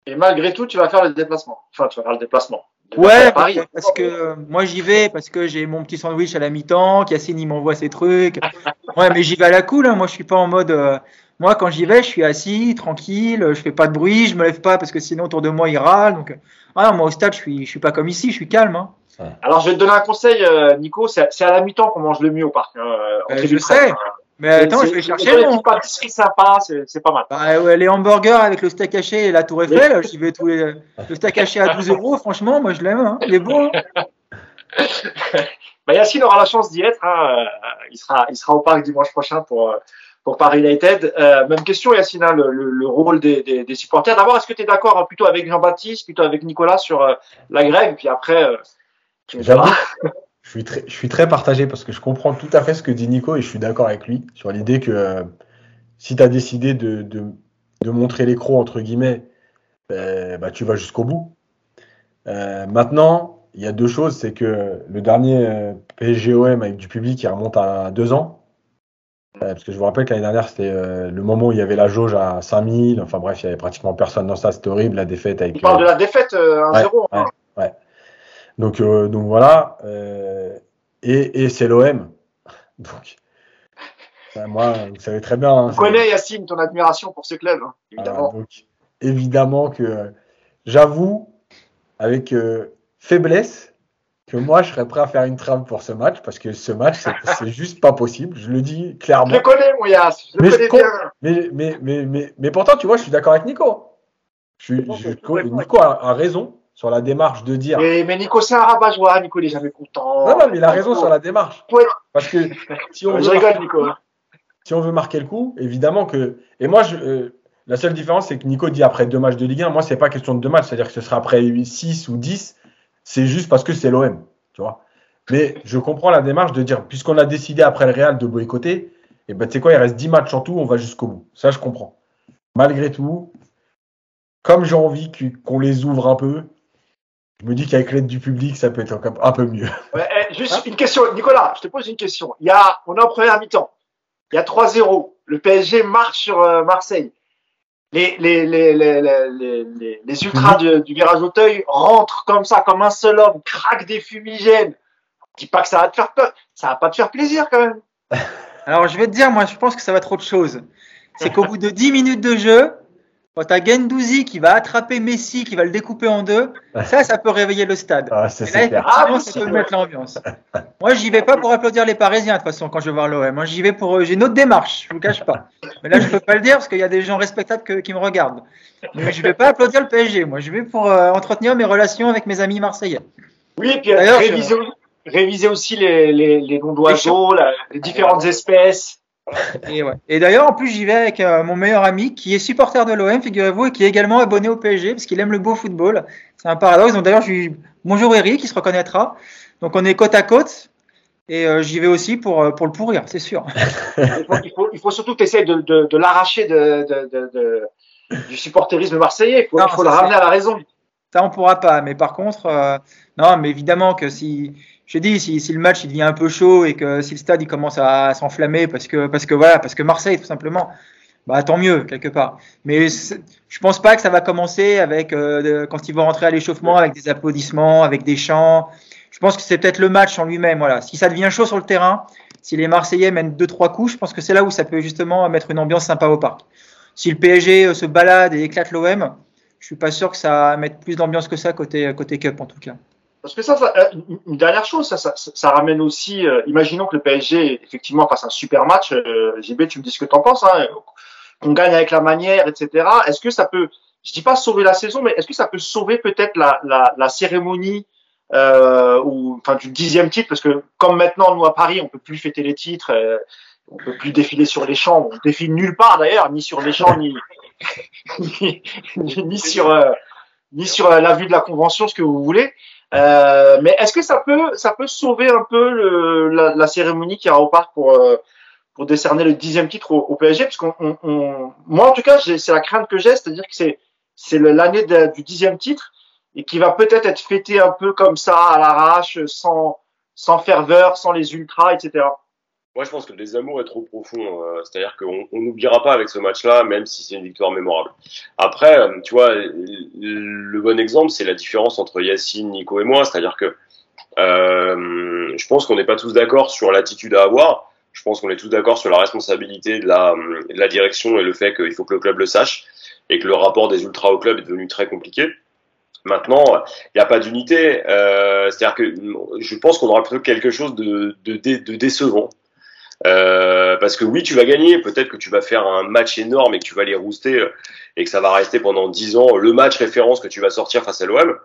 Et malgré tout, tu vas faire le déplacement. Enfin, tu vas faire le déplacement. Ouais, Paris. parce que moi j'y vais parce que j'ai mon petit sandwich à la mi-temps, Cassine il m'envoie ses trucs. Ouais, mais j'y vais à la cool, hein. moi je suis pas en mode euh, moi quand j'y vais, je suis assis, tranquille, je fais pas de bruit, je me lève pas parce que sinon autour de moi il râle donc ah non, moi au stade, je suis je suis pas comme ici, je suis calme hein. Alors je vais te donner un conseil euh, Nico, c'est à la mi-temps qu'on mange le mieux au parc hein, euh, je sais. Mais attends, je vais chercher mon. pâtisserie sympa, c'est pas mal. Bah, ouais, les hamburgers avec le steak haché et la tour Eiffel, j'y vais tous les. Le steak haché à 12 euros, franchement, moi je l'aime, hein. il est bon. Hein. bah, Yacine aura la chance d'y être. Hein. Il, sera, il sera au parc dimanche prochain pour, pour Paris United. Euh, même question, Yacine, hein, le, le, le, rôle des, supporters. D'abord, est-ce que tu es d'accord hein, plutôt avec Jean-Baptiste, plutôt avec Nicolas sur euh, la grève? Puis après, euh, tu me. Je suis, très, je suis très partagé parce que je comprends tout à fait ce que dit Nico et je suis d'accord avec lui sur l'idée que si tu as décidé de, de, montrer les entre guillemets, ben, bah, tu vas jusqu'au bout. Maintenant, il y a deux choses. C'est que le dernier PSGOM avec du public, il remonte à deux ans. Euh, parce que je vous rappelle que l'année dernière, c'était euh, le moment où il y avait la jauge à 5000. Enfin bref, il y avait pratiquement personne dans ça. C'était horrible, la défaite avec. Il parle de la défaite 1-0. Ouais, ouais, ouais. Donc, euh, donc voilà. Euh, et et c'est l'OM. Donc, ben moi, vous savez très bien. Hein, On connaît, Yacine, ton admiration pour ce club, hein, évidemment. Donc, évidemment que j'avoue, avec euh, faiblesse, que moi, je serais prêt à faire une trame pour ce match, parce que ce match, c'est juste pas possible. Je le dis clairement. Je le connais, mon Yass. Je le mais, connais je bien. mais, mais, mais, mais, mais pourtant, tu vois, je suis d'accord avec Nico. Je. Nico a, a raison sur la démarche de dire. Mais, mais Nico, c'est un rabat-joie. Nico, il est jamais content. Non, non, mais il a raison sur la démarche. Parce que si on, Je veut rigole, marquer, Nico. si on veut marquer le coup, évidemment que. Et moi, je, euh, la seule différence, c'est que Nico dit après deux matchs de Ligue 1. Moi, c'est pas question de deux matchs, c'est-à-dire que ce sera après 6 ou 10. C'est juste parce que c'est l'OM, tu vois. Mais je comprends la démarche de dire, puisqu'on a décidé après le Real de boycotter, et ben tu sais quoi, il reste 10 matchs en tout, on va jusqu'au bout. Ça, je comprends. Malgré tout, comme j'ai envie qu'on les ouvre un peu, je me dis qu'avec l'aide du public, ça peut être un peu mieux. Eh, juste une question. Nicolas, je te pose une question. Il y a, on est en première mi-temps. Il y a 3-0. Le PSG marche sur euh, Marseille. Les, les, les, les, les, les, les- les ultras du, du virage Auteuil rentrent comme ça, comme un seul homme, craquent des fumigènes. Dis pas que ça va te faire peur. Ça va pas te faire plaisir quand même. Alors je vais te dire, moi je pense que ça va être autre chose. C'est qu'au bout de 10 minutes de jeu, Quand t'as Gendouzi qui va attraper Messi, qui va le découper en deux, ça, ça peut réveiller le stade. Ah, ça, Et là, Ah, ça peut mettre l'ambiance. Moi, j'y vais pas pour applaudir les Parisiens, de toute façon, quand je vais voir l'OM. Moi, j'y vais pour. euh, J'ai une autre démarche, je vous cache pas. Mais là, je peux pas le dire parce qu'il y a des gens respectables que- qui me regardent. Mais je vais pas applaudir le PSG. Moi, je vais pour euh, entretenir mes relations avec mes amis marseillais. Oui, et puis D'ailleurs, réviser, réviser aussi les, les, les noms d'oiseaux, la- les différentes espèces. Et, ouais. et d'ailleurs, en plus, j'y vais avec euh, mon meilleur ami qui est supporter de l'OM, figurez-vous, et qui est également abonné au PSG parce qu'il aime le beau football. C'est un paradoxe. Donc d'ailleurs, je lui bonjour Eric, il se reconnaîtra. Donc on est côte à côte. Et euh, j'y vais aussi pour, euh, pour le pourrir, c'est sûr. Il faut, il faut, il faut surtout que tu de, de, de l'arracher de, du supporterisme marseillais. Il faut, Non, il faut ça, le ramener à la raison. Ça, on pourra pas. Mais par contre, euh, non, mais évidemment que si, je dis, si, le match il devient un peu chaud et que si le stade il commence à, s'enflammer parce que, parce parce que Marseille tout simplement, bah tant mieux quelque part. Mais je pense pas que ça va commencer avec euh, quand ils vont rentrer à l'échauffement avec des applaudissements, avec des chants. Je pense que c'est peut-être le match en lui-même. Voilà. Si ça devient chaud sur le terrain, si les Marseillais mènent deux trois coups, je pense que c'est là où ça peut justement mettre une ambiance sympa au parc. Si le PSG euh, se balade et éclate l'OM, je suis pas sûr que ça va mettre plus d'ambiance que ça côté côté Cup en tout cas. Parce que ça, ça, euh, une dernière chose, ça, ça, ça ramène aussi. euh, imaginons que le PSG effectivement fasse un super match. Euh, JB, tu me dis ce que tu en penses. Hein, qu'on gagne avec la manière, etc. Est-ce que ça peut, je dis pas sauver la saison, mais est-ce que ça peut sauver peut-être la, la, la cérémonie euh, ou enfin du dixième titre? Parce que comme maintenant nous à Paris, on peut plus fêter les titres. euh, on peut plus défiler sur les champs. On défile nulle part d'ailleurs, ni sur les champs, ni ni, ni, sur euh, ni sur la vue de la convention, ce que vous voulez. Euh, mais est-ce que ça peut, ça peut sauver un peu le, la, la, cérémonie qui y aura au parc pour, euh, pour décerner le dixième titre au, au PSG Parce qu'on, on, on, moi, en tout cas, c'est la crainte que j'ai, c'est-à-dire que c'est, c'est l'année du dixième titre et qui va peut-être être fêté un peu comme ça, à l'arrache, sans, sans ferveur, sans les ultras, etc. Moi, je pense que le désamour est trop profond. Euh, C'est-à-dire qu'on n'oubliera pas avec ce match-là, même si c'est une victoire mémorable. Après, euh, tu vois, le bon exemple, c'est la différence entre Yacine, Nico et moi. C'est-à-dire que euh, je pense qu'on n'est pas tous d'accord sur l'attitude à avoir. Je pense qu'on est tous d'accord sur la responsabilité de la, de la direction et le fait qu'il faut que le club le sache et que le rapport des ultras au club est devenu très compliqué. Maintenant, il n'y a pas d'unité. Euh, C'est-à-dire que je pense qu'on aura plutôt quelque chose de, de, de décevant. Euh, parce que oui, tu vas gagner. Peut-être que tu vas faire un match énorme et que tu vas les rouster et que ça va rester pendant dix ans le match référence que tu vas sortir face à l'OM.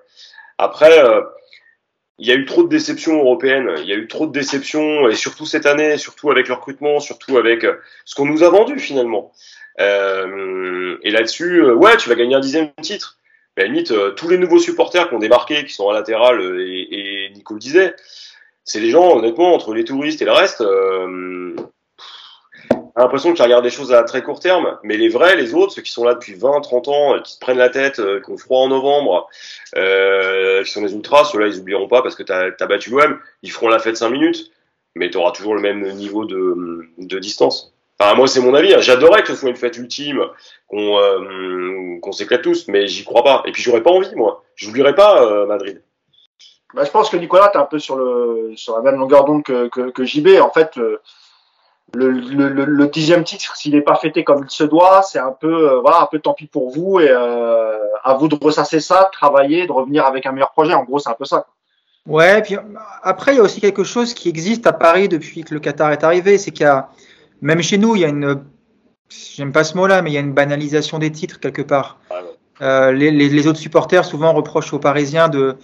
Après, euh, il y a eu trop de déceptions européennes. Il y a eu trop de déceptions et surtout cette année, surtout avec le recrutement, surtout avec ce qu'on nous a vendu finalement. Euh, et là-dessus, ouais, tu vas gagner un dixième titre. Mais à limite, tous les nouveaux supporters qui ont débarqué, qui sont à latéral, et, et Nico le disait, c'est les gens, honnêtement, entre les touristes et le reste, euh, j'ai l'impression qu'ils regardent des choses à très court terme. Mais les vrais, les autres, ceux qui sont là depuis 20, 30 ans, qui se prennent la tête, euh, qui ont froid en novembre, euh, qui sont des ultras, ceux-là, ils oublieront pas parce que t'as as battu l'OM. Ils feront la fête 5 minutes, mais tu auras toujours le même niveau de, distance. Enfin, moi, c'est mon avis. Hein. J'adorerais que ce soit une fête ultime, qu'on euh, s'éclate tous, mais j'y crois pas. Et puis, j'aurais pas envie, moi. J'oublierai pas euh, Madrid. Bah, je pense que Nicolas, tu es un peu sur, le, sur la même longueur d'onde que, que, que, JB. En fait, le, le, le, le dixième titre, s'il n'est pas fêté comme il se doit, c'est un peu, euh, voilà, un peu tant pis pour vous et euh, à vous de ressasser ça, de travailler, de revenir avec un meilleur projet. En gros, c'est un peu ça. Ouais, puis après, il y a aussi quelque chose qui existe à Paris depuis que le Qatar est arrivé, c'est qu'il y a, même chez nous, il y a une, j'aime pas ce mot-là, mais il y a une banalisation des titres quelque part. Ouais. euh, les, les, les, autres supporters souvent reprochent aux Parisiens de,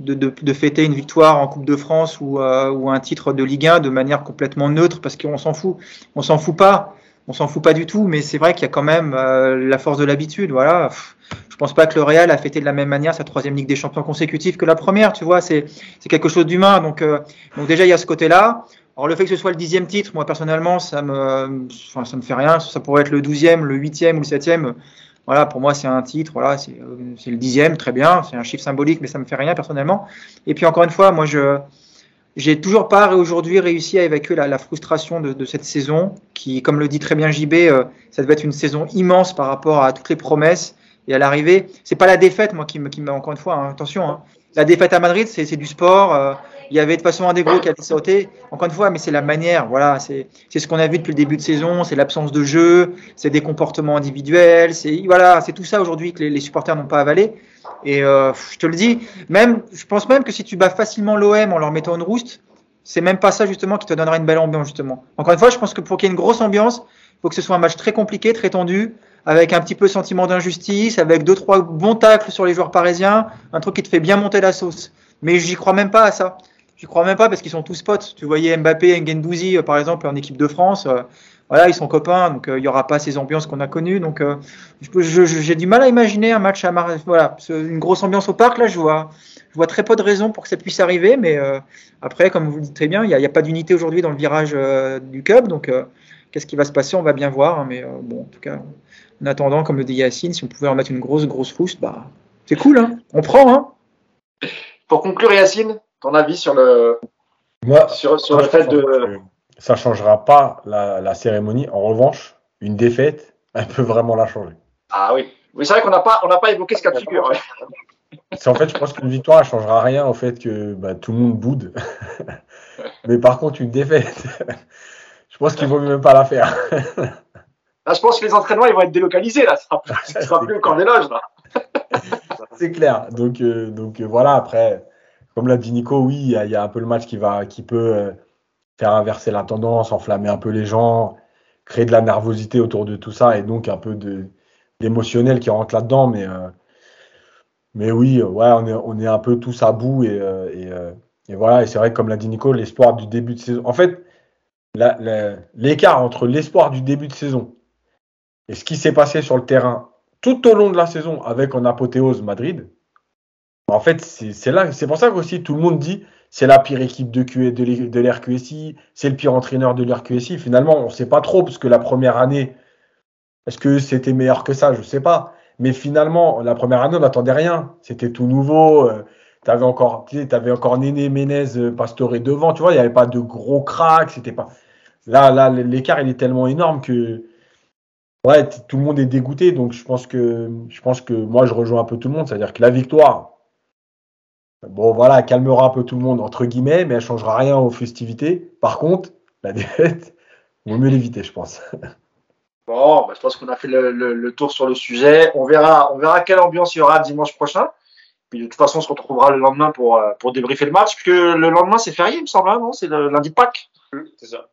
de, de, de, fêter une victoire en Coupe de France ou, euh, ou, un titre de Ligue 1 de manière complètement neutre parce qu'on s'en fout. On s'en fout pas. On s'en fout pas du tout, mais c'est vrai qu'il y a quand même euh, la force de l'habitude. Voilà. Je pense pas que le Real a fêté de la même manière sa troisième Ligue des Champions consécutive que la première. Tu vois, c'est quelque chose d'humain. Donc, euh, donc déjà il y a ce côté-là. Alors le fait que ce soit le dixième titre, moi personnellement, ça me, enfin, ça me fait rien. Ça pourrait être le douzième, le huitième ou le septième. Voilà, pour moi, c'est un titre. Voilà, c'est le dixième, très bien. C'est un chiffre symbolique, mais ça me fait rien personnellement. Et puis encore une fois, moi, je j'ai toujours pas aujourd'hui réussi à évacuer la, frustration de, de, cette saison, qui, comme le dit très bien JB, euh, ça devait être une saison immense par rapport à toutes les promesses et à l'arrivée. C'est pas la défaite, moi, qui me, qui me encore une fois, hein, attention. Hein. La défaite à Madrid, c'est du sport. Euh, il y avait de toute façon un des gros qui allait sauter. Encore une fois, mais c'est la manière. Voilà, c'est ce qu'on a vu depuis le début de saison. C'est l'absence de jeu, c'est des comportements individuels. C'est voilà, c'est tout ça aujourd'hui que les, les supporters n'ont pas avalé. Et euh, je te le dis, même, je pense même que si tu bats facilement l'OM en leur mettant une rouste, c'est même pas ça justement qui te donnera une belle ambiance justement. Encore une fois, je pense que pour qu'il y ait une grosse ambiance, il faut que ce soit un match très compliqué, très tendu, avec un petit peu sentiment d'injustice, avec deux trois bons tacles sur les joueurs parisiens, un truc qui te fait bien monter la sauce. Mais j'y crois même pas à ça. J'y crois même pas parce qu'ils sont tous potes. Tu voyais Mbappé et Ngendouzi euh, par exemple en équipe de France. Euh, voilà, ils sont copains, donc euh, il y aura pas ces ambiances qu'on a connues. Donc j'ai du mal à imaginer un match à Mar voilà, une grosse ambiance au parc. Là, je vois, je vois très peu de raisons pour que ça puisse arriver. Mais après, comme vous le dites très bien, il n'y a, pas d'unité aujourd'hui dans le virage du Cup. Donc qu'est-ce qui va se passer On va bien voir. Hein, mais bon, en tout cas, en attendant, comme le dit Yacine, si on pouvait en mettre une grosse, grosse rousse, bah, c'est cool. Hein on prend. Hein pour conclure, Yacine, ton avis sur le, Moi, sur, sur le fait de. Ça changera pas la, la, cérémonie. En revanche, une défaite, elle peut vraiment la changer. Ah oui. Oui, c'est vrai qu'on n'a pas, on n'a pas évoqué ce cas de figure. En fait, je pense qu'une victoire, elle changera rien au fait que bah, tout le monde boude. Mais par contre, une défaite, je pense qu'il vaut même pas la faire. Là, je pense que les entraînements, ils vont être délocalisés. Là, ça sera, sera plus le camp des loges. C'est clair. Donc, euh, donc euh, voilà, après, comme l'a dit Nico, oui, il y, a un peu le match qui, va, qui peut euh, faire inverser la tendance, enflammer un peu les gens, créer de la nervosité autour de tout ça et donc un peu d'émotionnel qui rentre là-dedans. Mais, mais oui, ouais, on est, un peu tous à bout et, et, voilà. Et c'est vrai que, comme l'a dit Nico, l'espoir du début de saison. En fait, l'écart entre l'espoir du début de saison et ce qui s'est passé sur le terrain tout au long de la saison avec en apothéose Madrid. En fait, c'est là, c'est pour ça qu'aussi tout le monde dit c'est la pire équipe de, Q, de l'RQSI, c'est le pire entraîneur de l'RQSI. Finalement, on ne sait pas trop parce que la première année, est-ce que c'était meilleur que ça? Je ne sais pas. Mais finalement, la première année, on n'attendait rien. C'était tout nouveau. Euh, tu avais encore, encore Néné, Ménez, euh, Pastore devant. Tu vois, il n'y avait pas de gros cracks. C'était pas. Là, là, l'écart, il est tellement énorme que ouais, tout le monde est dégoûté. Donc je pense que je pense que moi je rejoins un peu tout le monde. C'est-à-dire que la victoire, bon voilà, calmera un peu tout le monde entre guillemets, mais elle changera rien aux festivités. Par contre, la défaite, vaut mieux l'éviter, je pense. Bon, bah, je pense qu'on a fait le, tour sur le sujet. On verra, on verra quelle ambiance il y aura dimanche prochain. Puis de toute façon, on se retrouvera le lendemain pour, euh, pour débriefer le match, puisque le lendemain c'est férié, il me semble, hein, non? C'est le lundi de Pâques. C'est ça.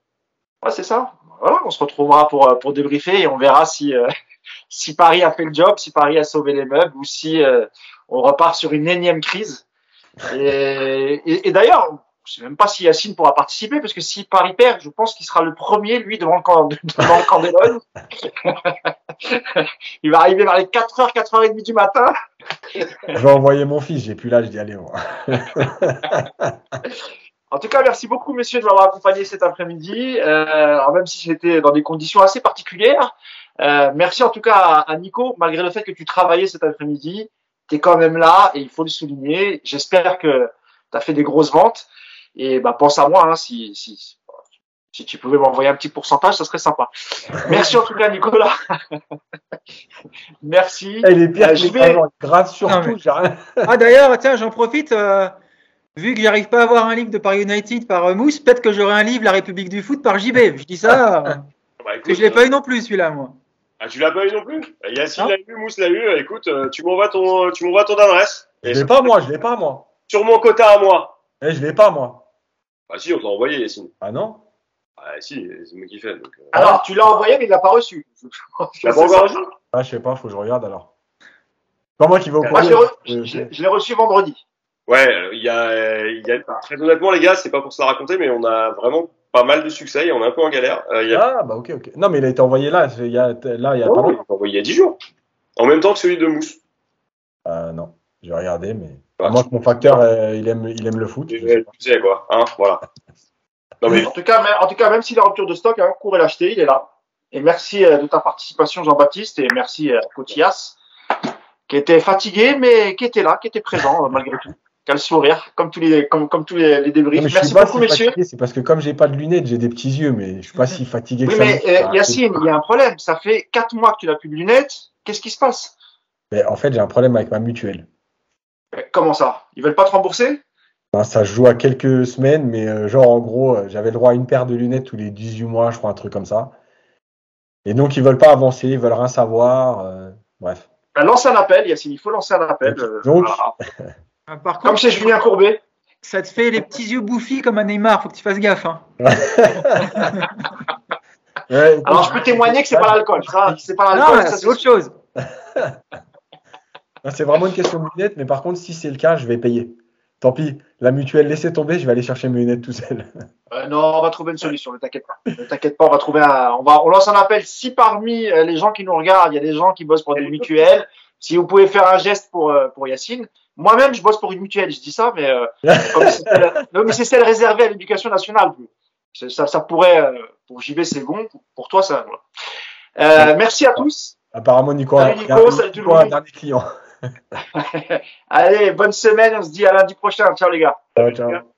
Ouais, c'est ça voilà, on se retrouvera pour, euh, pour débriefer et on verra si, euh, si Paris a fait le job, si Paris a sauvé les meubles ou si euh, on repart sur une énième crise. Et, et, d'ailleurs, je sais même pas si Yacine pourra participer parce que si Paris perd, je pense qu'il sera le premier, lui, devant le camp, devant le camp Il va arriver vers les 4h, 4h30 du matin. Je vais envoyer mon fils, j'ai plus l'âge d'y aller. Moi. En tout cas, merci beaucoup, messieurs, de m'avoir accompagné cet après-midi. Euh, même si j'étais dans des conditions assez particulières. Euh, merci en tout cas à, Nico, malgré le fait que tu travaillais cet après-midi. Tu es quand même là et il faut le souligner. J'espère que tu as fait des grosses ventes. Et bah, pense à moi, hein, si, si, si tu pouvais m'envoyer un petit pourcentage, ça serait sympa. Merci en tout cas, Nicolas. Merci. Elle est bien, euh, je vais... grâce surtout. ah d'ailleurs, tiens, j'en profite. Euh, vu que j'arrive pas à avoir un livre de Paris United par euh, Mousse, peut-être que j'aurai un livre La République du foot par JB. Je dis ça, euh, bah, que je l'ai pas eu non plus celui-là, moi. Ah, tu l'as pas eu non plus? Bah, Yacine l'a eu, Mousse l'a eu. Écoute, euh, tu m'envoies ton, tu m'envoies ton adresse. Je l'ai pas moi, je l'ai pas moi. Sur mon quota à moi. Eh, je l'ai pas moi. Ah si, on t'a envoyé Yacine. Ah non? Ah si, c'est moi qui fais. Donc, Alors, tu l'as envoyé, mais il l'a pas reçu. Tu l'as pas encore reçu? Ah, je sais pas, faut que je regarde alors. Pas moi qui vais au Moi, je l'ai reçu vendredi. Ouais, il y a, il y a très honnêtement les gars, c'est pas pour se la raconter, mais on a vraiment pas mal de succès et on est un peu en galère. Euh, a... Ah bah ok ok. Non mais il a été envoyé là, il y a là il y a oh, pas longtemps. Il a été envoyé il y a 10 jours, en même temps que celui de Mousse. Euh, non, j'ai regardé mais bah, moi mon facteur euh, il aime il aime le foot. Tu sais quoi, hein, voilà. Non, mais... en tout cas, en tout cas, même s'il est en rupture de stock, hein, courez l'acheter, il est là. Et merci euh, de ta participation Jean-Baptiste et merci à Cotillas qui était fatigué mais qui était là, qui était présent malgré tout quel sourire, comme tous les, comme, comme tous les, les débriefs. Merci beaucoup, messieurs. C'est parce que comme j'ai pas de lunettes, j'ai des petits yeux, mais je suis pas si fatigué. Oui, que mais euh, Yacine, il y a un problème. Ça fait quatre mois que tu n'as plus de lunettes. Qu'est-ce qui se passe? Mais En fait, j'ai un problème avec ma mutuelle. comment ça? Ils veulent pas te rembourser? Ben, ça se joue à quelques semaines, mais euh, genre en gros, euh, j'avais le droit à une paire de lunettes tous les 18 mois, je crois, un truc comme ça. Et donc ils veulent pas avancer, ils veulent rien savoir. euh, bref. Ben, lance un appel, Yacine, il faut lancer un appel. euh, Donc-. Ah, Par Comme contre, chez Julien Courbet. ça te fait les petits yeux bouffis comme un Neymar, faut que tu fasses gaffe. Hein. Ouais, Alors je peux témoigner que c'est pas l'alcool. C'est pas l'alcool. c'est autre chose. C'est vraiment une question de lunettes, mais par contre, si c'est le cas, je vais payer. Tant pis, la mutuelle, laissez tomber, je vais aller chercher mes lunettes tout seul. Euh, non, on va trouver une solution. Ne t'inquiète pas. Ne t'inquiète pas, on va trouver un. On va, on lance un appel. Si parmi euh, les gens qui nous regardent, il y a des gens qui bossent pour des mutuelles, si vous pouvez faire un geste pour euh, pour Yacine. Moi-même, je bosse pour une mutuelle. Je dis ça, mais euh, c'est celle- non, mais c'est celle réservée à l'éducation nationale. Ça, ça pourrait. euh, pour JB, c'est bon. Pour toi, ça. voilà. Euh, merci à tous. Apparemment, Nico, Salut, Nico, salut tout le monde. dernier client. Allez, bonne semaine. On se dit à lundi prochain. Ciao les gars. Ciao, ciao.